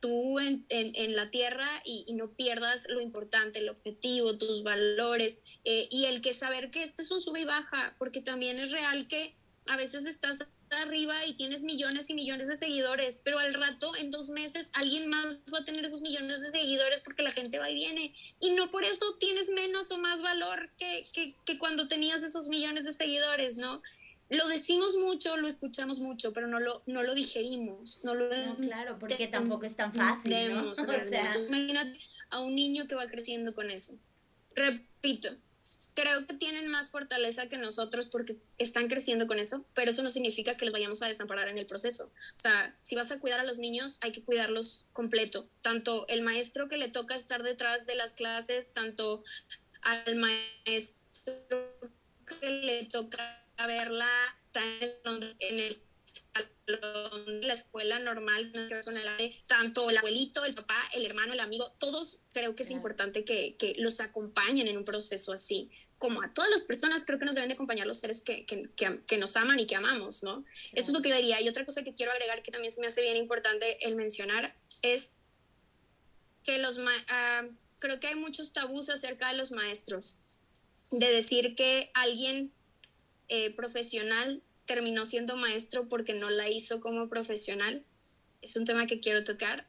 tú en, en, la tierra y, no pierdas lo importante, el objetivo, tus valores eh, y el que saber que este es un sube y baja, porque también es real que a veces estás arriba y tienes millones y millones de seguidores, pero al rato, en dos meses, alguien más va a tener esos millones de seguidores porque la gente va y viene. Y no por eso tienes menos o más valor que, que, que cuando tenías esos millones de seguidores, ¿no? Lo decimos mucho, lo escuchamos mucho, pero no lo, no lo digerimos. No, lo, no claro, porque tampoco es tan fácil. ¿no? <laughs> O sea. imagínate a un niño que va creciendo con eso. Repito, creo que tienen más fortaleza que nosotros porque están creciendo con eso, pero eso no significa que los vayamos a desamparar en el proceso. O sea, si vas a cuidar a los niños, hay que cuidarlos completo. Tanto el maestro que le toca estar detrás de las clases, tanto al maestro que le toca verla en el de la escuela normal, tanto el abuelito, el papá, el hermano, el amigo, todos creo que es importante que, que, los acompañen en un proceso así. Como a todas las personas, creo que nos deben de acompañar los seres que, que, que nos aman y que amamos, ¿no? Eso es lo que yo diría. Y otra cosa que quiero agregar que también se me hace bien importante el mencionar es que los, uh, creo que hay muchos tabús acerca de los maestros, de decir que alguien eh, profesional terminó siendo maestro porque no la hizo como profesional. Es un tema que quiero tocar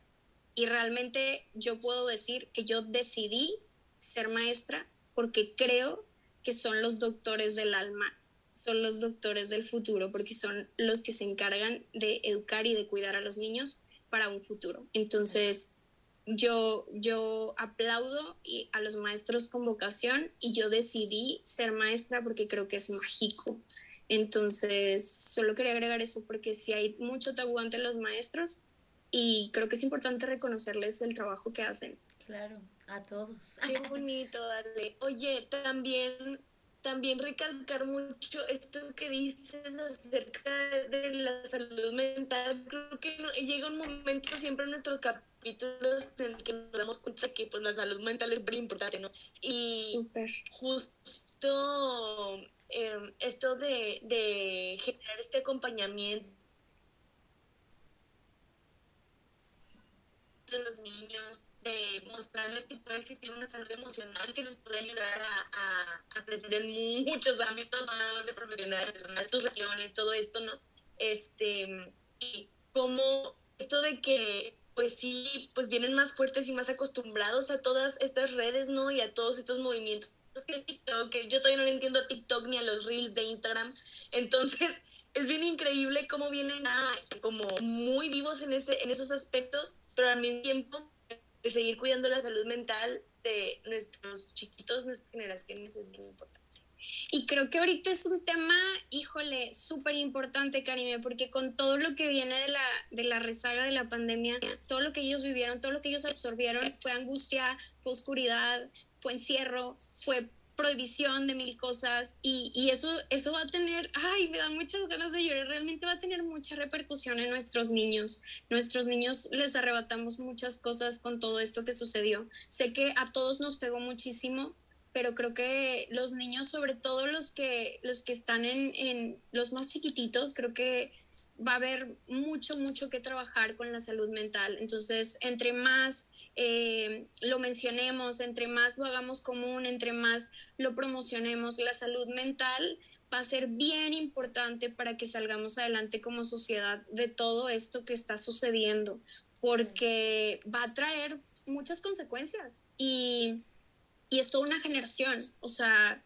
y realmente yo puedo decir que yo decidí ser maestra porque creo que son los doctores del alma, son los doctores del futuro, porque son los que se encargan de educar y de cuidar a los niños para un futuro. Entonces, yo, yo aplaudo a los maestros con vocación y yo decidí ser maestra porque creo que es mágico. Entonces, solo quería agregar eso porque sí hay mucho tabú ante los maestros y creo que es importante reconocerles el trabajo que hacen. Claro, a todos. Qué bonito, darle. Oye, también también recalcar mucho esto que dices acerca de la salud mental. Creo que llega un momento siempre en nuestros capítulos en el que nos damos cuenta que pues la salud mental es muy importante, ¿no? Y justo Em, esto de, de generar este acompañamiento de los niños, de mostrarles que puede existir una salud emocional que les puede ayudar a, a, crecer en muchos ámbitos, no nada más de profesional, personal, tus relaciones, todo esto, ¿no? Este, y como esto de que, pues sí, pues vienen más fuertes y más acostumbrados a todas estas redes, ¿no? Y a todos estos movimientos que TikTok, yo todavía no le entiendo a TikTok ni a los reels de Instagram. <laughs> Entonces, es bien increíble cómo vienen a, como muy vivos en, ese, en esos aspectos, pero al mismo tiempo el seguir cuidando la salud mental de nuestros chiquitos, nuestras generaciones es importante. Y creo que ahorita es un tema, híjole, súper importante, Karime, porque con todo lo que viene de la, de la rezaga de la pandemia, todo lo que ellos vivieron, todo lo que ellos absorbieron fue angustia, fue oscuridad, fue encierro, fue prohibición de mil cosas y, y, eso, eso va a tener, ay, me dan muchas ganas de llorar, realmente va a tener mucha repercusión en nuestros niños. Nuestros niños les arrebatamos muchas cosas con todo esto que sucedió. Sé que a todos nos pegó muchísimo, pero creo que los niños, sobre todo los que, los que están en, en los más chiquititos, creo que va a haber mucho, mucho que trabajar con la salud mental. Entonces, entre más eh, lo mencionemos, entre más lo hagamos común, entre más lo promocionemos, la salud mental va a ser bien importante para que salgamos adelante como sociedad de todo esto que está sucediendo, porque va a traer muchas consecuencias y, y es toda una generación. O sea,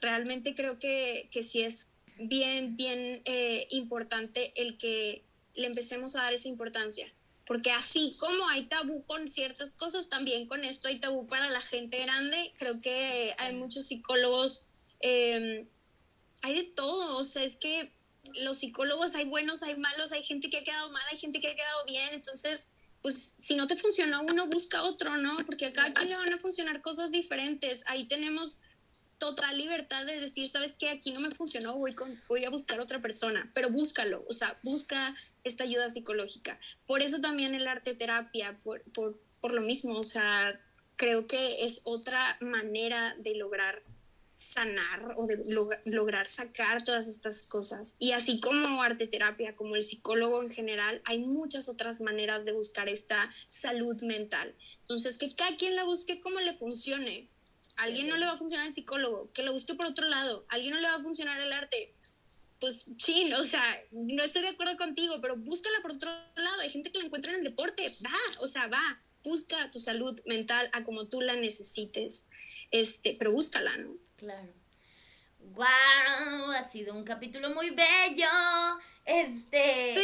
realmente creo que, que sí es bien, bien eh, importante el que le empecemos a dar esa importancia porque así como hay tabú con ciertas cosas, también con esto hay tabú para la gente grande. Creo que hay muchos psicólogos, em, hay de todo, o sea, es que los psicólogos hay buenos, hay malos, hay gente que ha quedado mal, hay gente que ha quedado bien, entonces, pues si no te funciona uno, busca otro, ¿no? Porque a cada quien le van a funcionar cosas diferentes. Ahí tenemos total libertad de decir, ¿sabes qué? Aquí no me funcionó, voy, voy a buscar otra persona, pero búscalo, o sea, busca esta ayuda psicológica. Por eso también el arte terapia, por, por, por lo mismo, o sea, creo que es otra manera de lograr sanar o de lograr sacar todas estas cosas. Y así como arte terapia, como el psicólogo en general, hay muchas otras maneras de buscar esta salud mental. Entonces, que cada quien la busque como le funcione. Alguien no le va a funcionar el psicólogo, que lo busque por otro lado. Alguien no le va a funcionar el arte, pues chin, o sea, no estoy de acuerdo contigo, pero búscala por otro lado. Hay gente que la encuentra en el deporte, va, o sea, va, busca tu salud mental a como tú la necesites, este, pero búscala, ¿no? Claro. ¡Wow! Ha sido un capítulo muy bello. Este.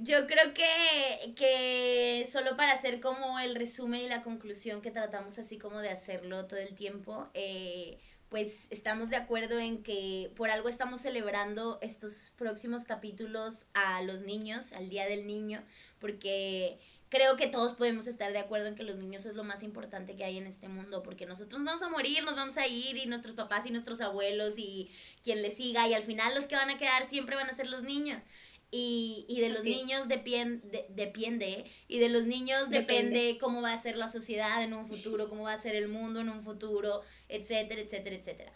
Yo creo que, que solo para hacer como el resumen y la conclusión que tratamos así como de hacerlo todo el tiempo, eh, pues estamos de acuerdo en que por algo estamos celebrando estos próximos capítulos a los niños, al Día del Niño, porque creo que todos podemos estar de acuerdo en que los niños es lo más importante que hay en este mundo, porque nosotros nos vamos a morir, nos vamos a ir, y nuestros papás y nuestros abuelos y quien les siga, y al final los que van a quedar siempre van a ser los niños. Y, y de los niños depende, depende, y de los niños depende. cómo va a ser la sociedad en un futuro, <laughs> cómo va a ser el mundo en un futuro, etcétera, etcétera, etcétera.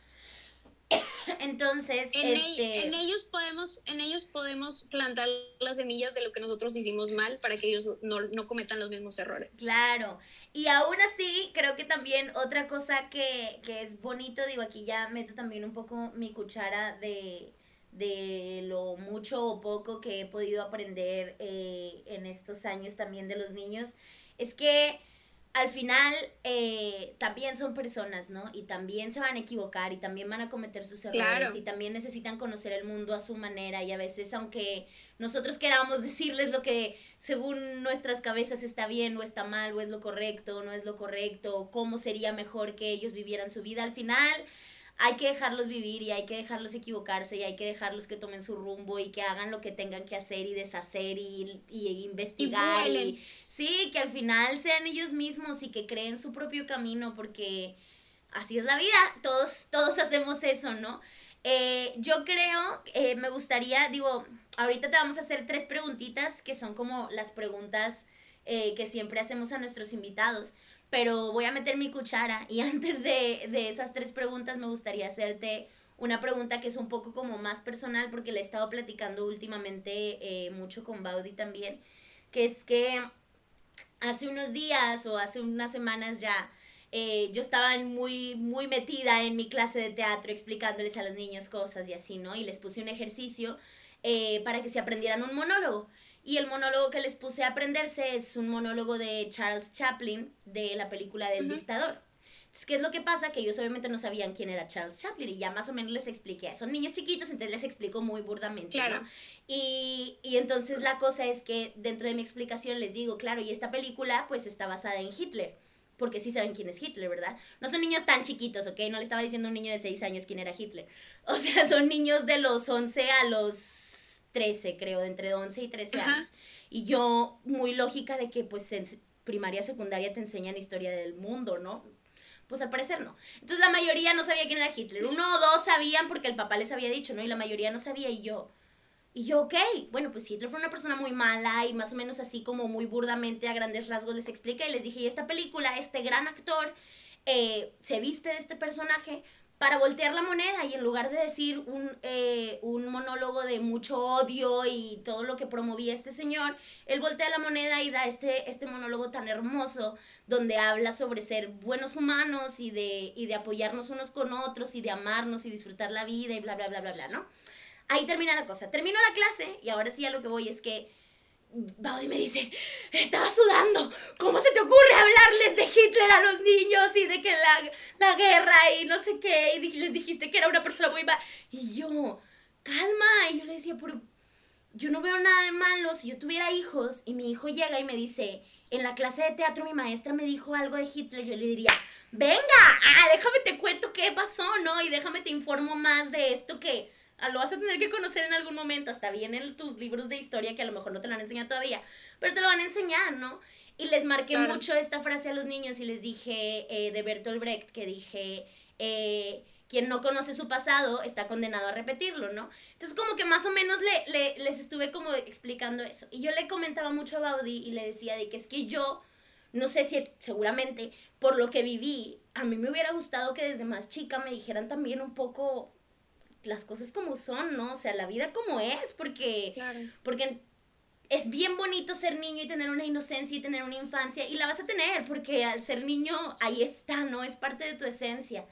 <coughs> Entonces, en, este... en, ellos podemos, en ellos podemos plantar las semillas de lo que nosotros hicimos mal para que ellos no, no cometan los mismos errores. Claro. Y aún así, creo que también otra cosa que, que es bonito, digo, aquí ya meto también un poco mi cuchara de, de lo mucho o poco que he podido aprender eh, en estos años también de los niños, es que al final eh, también son personas, ¿no? Y también se van a equivocar y también van a cometer sus errores y también necesitan conocer el mundo a su manera y a veces aunque nosotros queramos <laughs> decirles lo que según nuestras cabezas está bien o está mal o es lo correcto o no es lo correcto o cómo sería mejor que ellos vivieran su vida, al final hay que dejarlos vivir y hay que dejarlos equivocarse y hay que dejarlos que tomen su rumbo y que hagan lo que tengan que hacer y deshacer y, y investigar. Y, sí, que al final sean ellos mismos y que creen su propio camino porque así es la vida, todos, todos hacemos eso, ¿no? Eh, yo creo, eh, me gustaría, digo, ahorita te vamos a hacer tres preguntitas que son como las preguntas eh, que siempre hacemos a nuestros invitados pero voy a meter mi cuchara y <laughs> antes de, esas tres preguntas me gustaría hacerte una pregunta que es un poco como más personal porque le he estado platicando últimamente eh, mucho con Baudi también, que es que hace unos días o hace unas semanas ya eh, yo estaba muy, muy metida en mi clase de teatro explicándoles a los niños cosas y así, ¿no? Y les puse un ejercicio eh, para que se aprendieran un monólogo. Y el monólogo que les puse a aprenderse es un monólogo de Charles Chaplin de la película del dictador. Entonces, ¿qué es lo que pasa? Que ellos obviamente no sabían quién era Charles Chaplin y ya más o menos les expliqué. Son niños chiquitos, entonces les explico muy burdamente. Claro. Y, y entonces la cosa es que dentro de mi explicación les digo, claro, y esta película pues está basada en Hitler porque sí saben quién es Hitler, ¿verdad? No son niños tan chiquitos, ¿ok? No le estaba diciendo a un niño de 6 años quién era Hitler. <laughs> O sea, son niños de los 11 a los 13, creo, de entre 11 y 13 años. Y yo, muy lógica de que pues en primaria, secundaria te enseñan historia del mundo, ¿no? Pues al parecer no. Entonces la mayoría no sabía quién era Hitler. Uno o dos sabían porque el papá les había dicho, ¿no? Y la mayoría no sabía y yo... Y yo, ok, bueno, pues Hitler fue una persona muy mala y más o menos así como muy burdamente a grandes rasgos les expliqué y les dije, y esta película, este gran actor eh, se viste de este personaje para voltear la moneda y en lugar de decir un, eh, un, monólogo de mucho odio y todo lo que promovía este señor, él voltea la moneda y da este, este monólogo tan hermoso donde habla sobre ser buenos humanos y de, y de apoyarnos unos con otros y de amarnos y disfrutar la vida y bla, bla, bla, bla, bla, ¿no? Ahí termina la cosa. Termino la clase y ahora sí a lo que voy es que Baudi me dice, estaba sudando, ¿cómo se te ocurre hablarles de Hitler a los niños y de que la, la guerra y no sé qué? Y les dijiste que era una persona muy mala. Y yo, calma, y yo le decía, pero yo no veo nada de malo. Si yo tuviera hijos y mi hijo llega y me dice, en la clase de teatro mi maestra me dijo algo de Hitler, yo le diría, venga, ah, déjame te cuento qué pasó, ¿no? Y déjame te informo más de esto que lo vas a tener que conocer en algún momento, hasta bien en tus libros de historia que a lo mejor no te lo han enseñado todavía, pero te lo van a enseñar, ¿no? Y les marqué mucho esta frase a los niños y les dije eh, de Bertolt Brecht, que dije, eh, quien no conoce su pasado está condenado a repetirlo, ¿no? Entonces como que más o menos le, les estuve como explicando eso. Y yo le comentaba mucho a Baudi y le decía de que es que yo, no sé si seguramente por lo que viví, a mí me hubiera gustado que desde más chica me dijeran también un poco las cosas como son, ¿no? O sea, la vida como es, porque, porque es bien bonito ser niño y tener una inocencia y tener una infancia, y la vas a tener, porque al ser niño ahí está, ¿no? Es parte de tu esencia.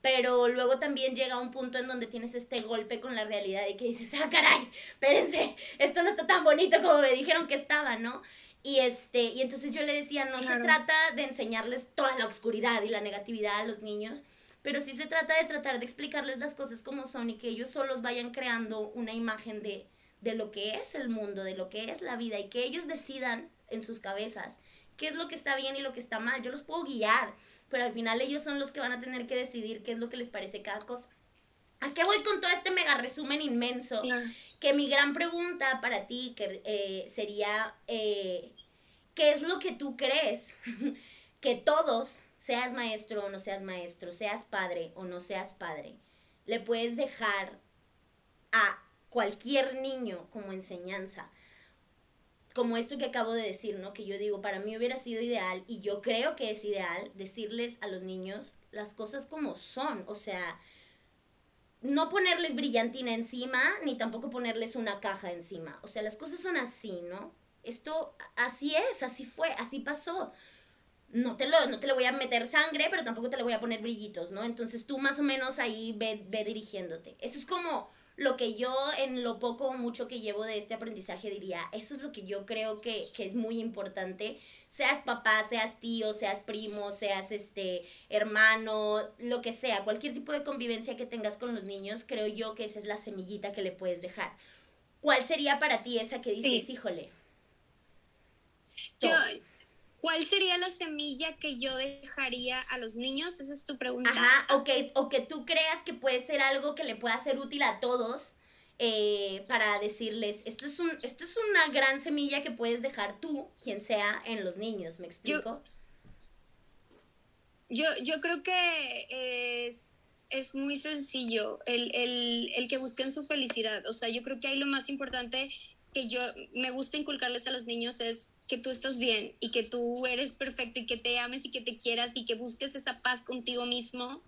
pero luego también llega un punto en donde tienes este golpe con la realidad y que dices, ah, caray, espérense, esto no está tan bonito como me dijeron que estaba, ¿no? Y, este, y entonces yo le decía, no se trata de enseñarles toda la oscuridad y la negatividad a los niños, pero sí se trata de tratar de explicarles las cosas como son y que ellos solos vayan creando una imagen de, de lo que es el mundo, de lo que es la vida y que ellos decidan en sus cabezas qué es lo que está bien y lo que está mal. Yo los puedo guiar, pero al final ellos son los que van a tener que decidir qué es lo que les parece cada cosa. ¿A qué voy con todo este mega resumen inmenso? Que mi gran pregunta para ti que, eh, sería, eh, ¿qué es lo que tú crees <laughs> que todos, seas maestro o no seas maestro, seas padre o no seas padre, le puedes dejar a cualquier niño como enseñanza? como esto que acabo de decir, ¿no? Que yo digo, para mí hubiera sido ideal, y yo creo que es ideal, decirles a los niños las cosas como son, o sea, no ponerles brillantina encima, ni tampoco ponerles una caja encima, o sea, las cosas son así, ¿no? Esto así es, así fue, así pasó. No te, lo, no te le voy a meter sangre, pero tampoco te le voy a poner brillitos, ¿no? Entonces tú más o menos ahí ve, ve dirigiéndote. Eso es como lo que yo en lo poco o mucho que llevo de este aprendizaje diría, eso es lo que yo creo que, es muy importante, seas papá, seas tío, seas primo, seas este hermano, lo que sea, cualquier tipo de convivencia que tengas con los niños, creo yo que esa es la semillita que le puedes dejar. ¿Cuál sería para ti esa que dices, híjole? ¿Cuál sería la semilla que yo dejaría a los niños? Esa es tu pregunta. Ajá, o que, o que tú creas que puede ser algo que le pueda ser útil a todos eh, para decirles, esto es, un, esto es una gran semilla que puedes dejar tú, quien sea, en los niños, ¿me explico? Yo, yo, creo que es, es muy sencillo el, el, el que busquen su felicidad. O sea, yo creo que ahí lo más importante que yo me gusta inculcarles a los niños es que tú estás bien y que tú eres perfecto y que te ames y que te quieras y que busques esa paz contigo mismo.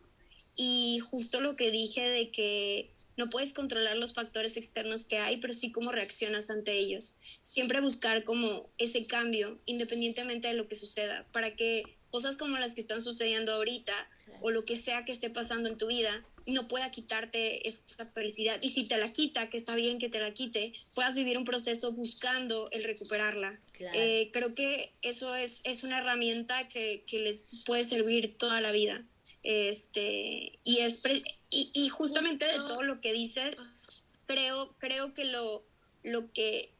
Y justo lo que dije de que no puedes controlar los factores externos que hay, pero sí cómo reaccionas ante ellos. Siempre buscar como ese cambio, independientemente de lo que suceda, para que cosas como las que están sucediendo ahorita o lo que sea que esté pasando en tu vida no pueda quitarte esa felicidad. Y si te la quita, que está bien que te la quite, puedas vivir un proceso buscando el recuperarla. Eh, creo que eso es, es una herramienta que, que, les puede servir toda la vida. Este, y, es y, y, justamente de todo lo que dices, creo, creo que lo, lo que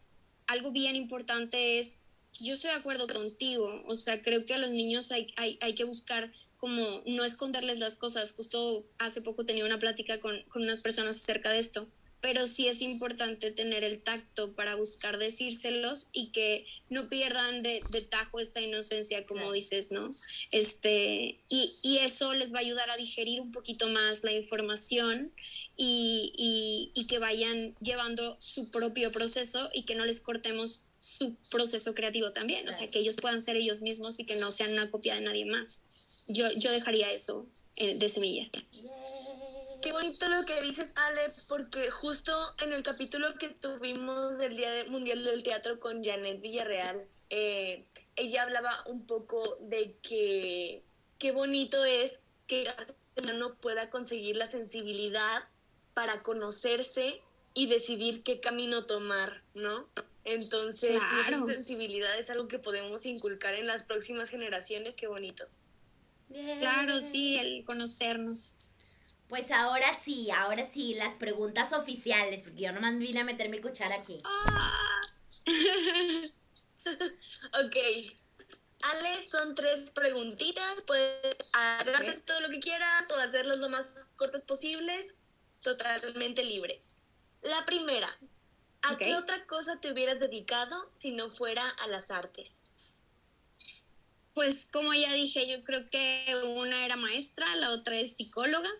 algo bien importante es yo estoy de acuerdo contigo, o sea, creo que a los niños hay, hay, hay, que buscar como no esconderles las cosas. Justo hace poco tenía una plática con, con unas personas acerca de esto pero sí es importante tener el tacto para buscar decírselos y que no pierdan de, tajo esta inocencia, como dices, ¿no? Este, y, y, eso les va a ayudar a digerir un poquito más la información y, y, y, que vayan llevando su propio proceso y que no les cortemos su proceso creativo también, o sea, que ellos puedan ser ellos mismos y que no sean una copia de nadie más. Yo, yo dejaría eso de semilla. Qué bonito lo que dices, Ale, porque justo en el capítulo que tuvimos del Día Mundial del Teatro con Janet Villarreal, eh, ella hablaba un poco de que qué bonito es que no pueda conseguir la sensibilidad para conocerse y decidir qué camino tomar, ¿no? Entonces, esa sensibilidad es algo que podemos inculcar en las próximas generaciones, qué bonito. Claro, sí, el conocernos. Pues ahora sí, ahora sí, las preguntas oficiales, porque yo nomás vine a meter mi cuchara aquí. Ah. <laughs> ok. Ale, son tres preguntitas. Puedes hacer todo lo que quieras o hacerlas lo más cortas posibles. Totalmente libre. La primera, ¿a qué otra cosa te hubieras dedicado si no fuera a las artes? Pues como ya dije, yo creo que una era maestra, la otra es psicóloga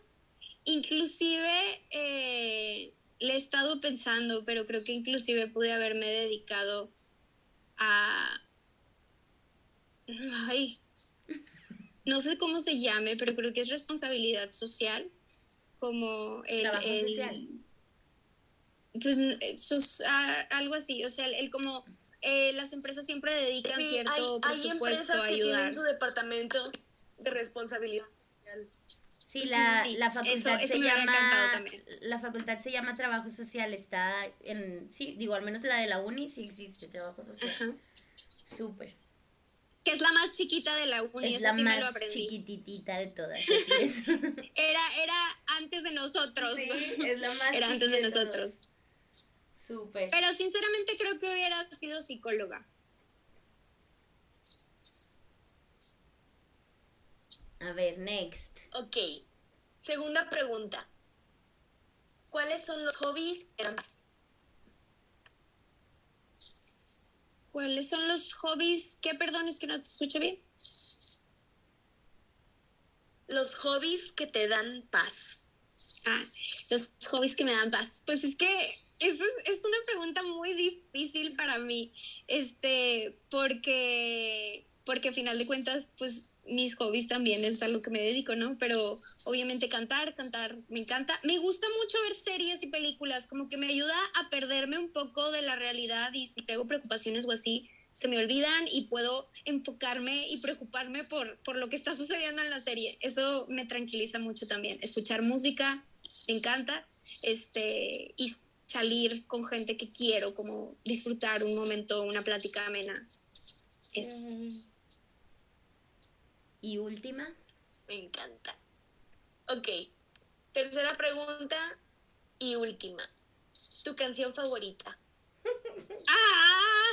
Inclusive eh, le he estado pensando, pero creo que inclusive pude haberme dedicado a... Ay, no sé cómo se llame, pero creo que es responsabilidad social, como el... social. Pues, pues algo así, o sea, el, como eh, las empresas siempre dedican cierto presupuesto hay empresas que tienen su departamento de responsabilidad social. Sí, la, la facultad se llama. La facultad se llama Trabajo Social. Está en. Sí, digo, al menos la de la uni sí existe Trabajo Social. Súper. Que es la más chiquita de la uni, es la sí más me lo aprendí. chiquititita de todas. <laughs> era, era antes de nosotros. Sí, es la <laughs> más Era antes de nosotros. Súper. Pero sinceramente creo que hubiera sido psicóloga. A ver, next. Ok. Segunda pregunta. ¿Cuáles son los hobbies que amas? ¿Cuáles son los hobbies? ¿Qué, perdón, es que no te escucho bien? Los hobbies que te dan paz. Ah, los hobbies que me dan paz. Pues es que es, es una pregunta muy difícil para mí, este, porque, porque final de cuentas, pues mis hobbies también es a lo que me dedico, ¿no? Pero obviamente cantar, cantar me encanta. Me gusta mucho ver series y películas, como que me ayuda a perderme un poco de la realidad y si tengo preocupaciones o así, se me olvidan y puedo enfocarme y preocuparme por, por lo que está sucediendo en la serie. Eso me tranquiliza mucho también. Escuchar música, me encanta. Este, salir con gente que quiero, como disfrutar un momento, una plática amena. Eso. ¿Y última? Me encanta. Ok. Tercera pregunta y última. ¿Tu canción favorita? <laughs> ¡Ah!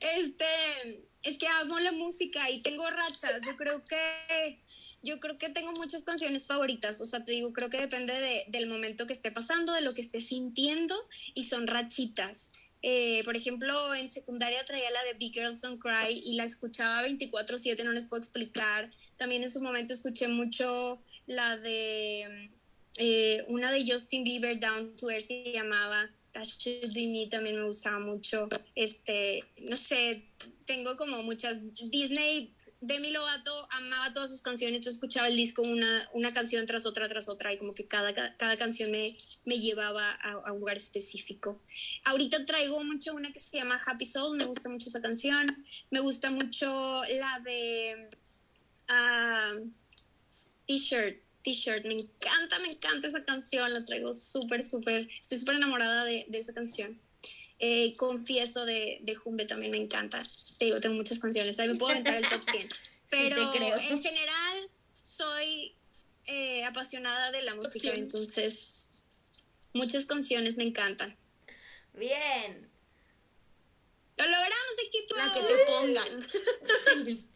Este, es que amo la música y tengo rachas. Yo creo que, yo creo que tengo muchas canciones favoritas. O sea, te digo, creo que depende de, del momento que esté pasando, de lo que esté sintiendo y son rachitas. Eh, por ejemplo, en secundaria traía la de Big Girls Don't Cry y la escuchaba 24/7, no les puedo explicar. También en su momento escuché mucho la de eh, una de Justin Bieber, Down to Earth se llamaba. That Should Be Me también me gustaba mucho. Este, no sé, tengo como muchas. Disney Demi Lovato amaba todas sus canciones, yo escuchaba el disco una, una canción tras otra, tras otra, y como que cada, cada canción me, me llevaba a, un lugar específico. Ahorita traigo mucho una que se llama Happy Soul, me gusta mucho esa canción, me gusta mucho la de uh, T-shirt, T-shirt, me encanta, me encanta esa canción, la traigo súper, súper, estoy súper enamorada de, de esa canción. Eh, confieso de, de Jumbe también me encanta. Te digo, tengo muchas canciones, ahí me puedo aventar el top 100. <laughs> Pero en general soy eh, apasionada de la música, entonces muchas canciones me encantan. Bien. Lo logramos, equipo. La que te pongan. <laughs>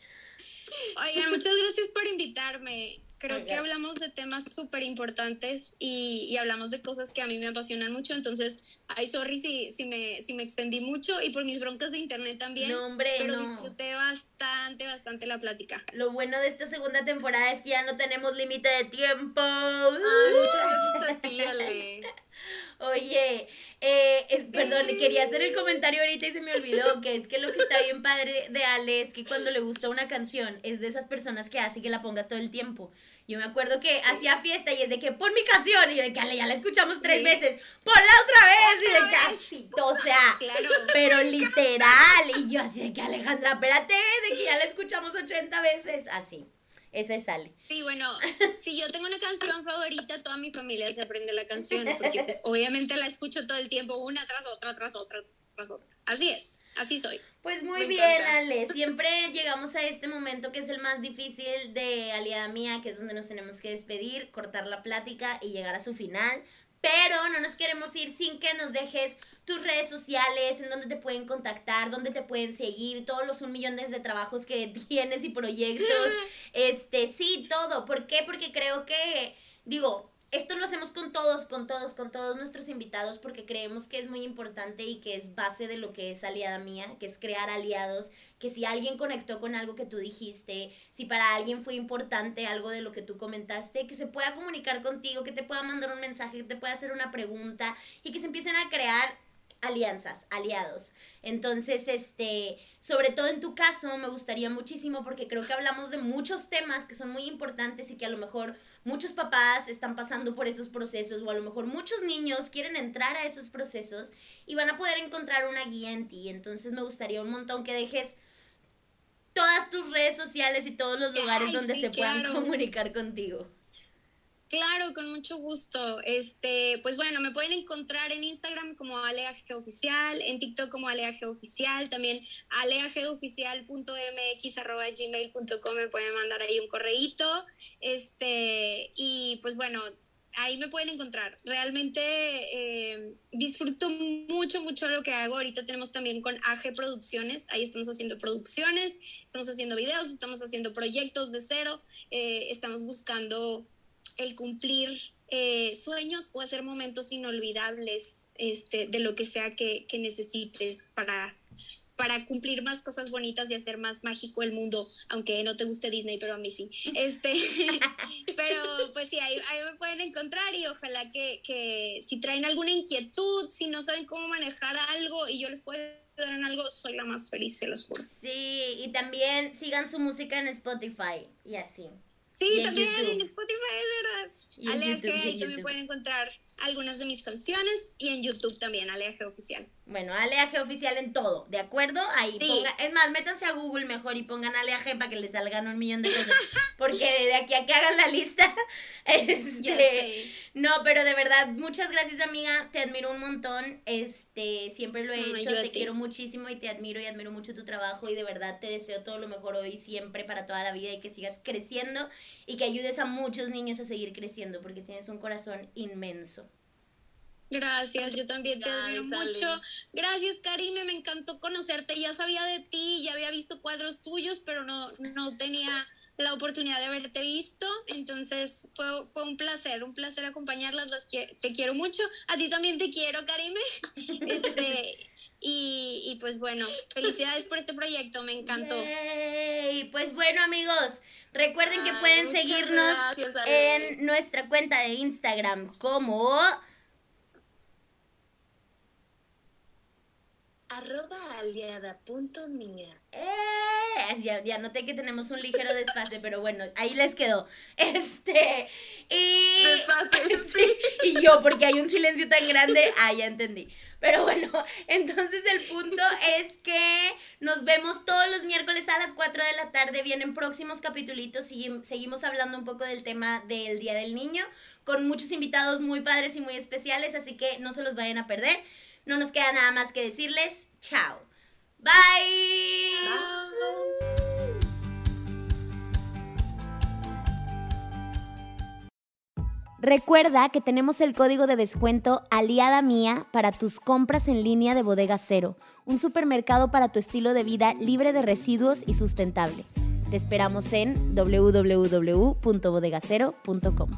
Oigan, muchas gracias por invitarme. Creo que hablamos de temas súper importantes y, hablamos de cosas que a mí me apasionan mucho. Entonces, ay, sorry si, si, me, si me extendí mucho y por mis broncas de internet también. No, hombre, pero disfruté bastante, bastante la plática. Lo bueno de esta segunda temporada es que ya no tenemos límite de tiempo. Ay, muchas gracias a ti, Ale. <laughs> Oye, eh, es, perdón, quería hacer el comentario ahorita y se me olvidó que es que lo que está bien padre de Ale es que cuando le gusta una canción es de esas personas que hace que la pongas todo el tiempo. Yo me acuerdo que hacía fiesta y es de que pon mi canción y yo de que Ale, ya la escuchamos tres veces, ponla otra vez y de que así, o sea, <laughs> pero literal y yo así de que Alejandra, espérate, de que ya la escuchamos 80 veces, así. Ese sale. Sí, bueno, si yo tengo una canción favorita, toda mi familia se aprende la canción, porque pues obviamente la escucho todo el tiempo, una tras otra, tras otra, tras otra. Así es, así soy. Pues muy bien, Ale. Siempre <laughs> llegamos a este momento que es el más difícil de Aliada Mía, que es donde nos tenemos que despedir, cortar la plática y llegar a su final. Pero no nos queremos ir sin que nos dejes tus redes sociales, en donde te pueden contactar, donde te pueden seguir, todos los un millones de trabajos que <laughs> tienes y proyectos. <laughs> Este, sí, todo. ¿Por qué? Porque creo que digo, esto lo hacemos con todos, con todos, con todos nuestros invitados porque creemos que es muy importante y que es base de lo que es aliada mía, que es crear aliados, que si alguien conectó con algo que tú dijiste, si para alguien fue importante algo de lo que tú comentaste, que se pueda comunicar contigo, que te pueda mandar un mensaje, que te pueda hacer una pregunta y que se empiecen a crear alianzas, aliados. Entonces, este, sobre todo en tu caso, me gustaría muchísimo porque creo que hablamos de muchos temas que son muy importantes y que a lo mejor muchos papás están pasando por esos procesos o a lo mejor muchos niños quieren entrar a esos procesos y van a poder encontrar una guía en ti. Entonces, me gustaría un montón que dejes todas tus redes sociales y todos los lugares donde se puedan comunicar contigo. Claro, con mucho gusto. Este, pues bueno, me pueden encontrar en Instagram como aleageoficial, Oficial, en TikTok como aleageoficial, Oficial, también aleageoficial.mx@gmail.com me pueden mandar ahí un correíto. Este, y pues bueno, ahí me pueden encontrar. Realmente eh, disfruto mucho, mucho lo que hago. Ahorita tenemos también con AG Producciones, ahí estamos haciendo producciones, estamos haciendo videos, estamos haciendo proyectos de cero, eh, estamos buscando el cumplir eh, sueños o hacer momentos inolvidables este, de lo que sea que, que, necesites para, para cumplir más cosas bonitas y hacer más mágico el mundo, aunque no te guste Disney, pero a mí sí. <laughs> Este, <laughs> pero pues sí, ahí, ahí, me pueden encontrar y ojalá que, que si traen alguna inquietud, si no saben cómo manejar algo y yo les puedo dar en algo, soy la más feliz, se los juro. Sí, y también sigan su música en Spotify y así. Sí, también en Spotify, es verdad. Aleaje, ahí también pueden encontrar algunas de mis canciones y en YouTube también, Aleaje Oficial. Bueno, Aleaje Oficial en todo, ¿de acuerdo? Ahí ponga, es más, métanse a Google mejor y pongan Aleaje para que les salgan un millón de cosas. <laughs> Porque de aquí a que hagan la lista, <laughs> este, no, pero de verdad, muchas gracias amiga, te admiro un montón, este, siempre lo he hecho, te quiero muchísimo y te admiro y admiro mucho tu trabajo y de verdad te deseo todo lo mejor hoy, siempre, para toda la vida y que sigas creciendo y que ayudes a muchos niños a seguir creciendo porque tienes un corazón inmenso. Gracias, yo también te admiro mucho. Gracias, Karime, me encantó conocerte. Ya sabía de ti, ya había visto cuadros tuyos, pero no, no tenía la oportunidad de haberte visto. Entonces fue, fue un placer, un placer acompañarlas. Las que, te quiero mucho. A ti también te quiero, Karime. <laughs> Este, y, y pues bueno, felicidades por este proyecto, me encantó. Pues bueno, amigos. Recuerden que pueden seguirnos en nuestra cuenta de Instagram como arroba aliada.mía. Eh, ya, ya noté que tenemos un ligero desfase, pero bueno, ahí les quedó. <laughs> Este, y... Desfase, <laughs> sí. Y yo, porque hay un silencio tan grande, ah, ya entendí. Pero bueno, <laughs> entonces el punto es que nos vemos todos los miércoles a las 4 de la tarde. Vienen próximos capítulos y seguimos hablando un poco del tema del Día del Niño con muchos invitados muy padres y muy especiales, así que no se los vayan a perder. No nos queda nada más que decirles chao. Bye. Recuerda que tenemos el código de descuento Aliada Mía para tus compras en línea de Bodega Cero, un supermercado para tu estilo de vida libre de residuos y sustentable. Te esperamos en www.bodegacero.com.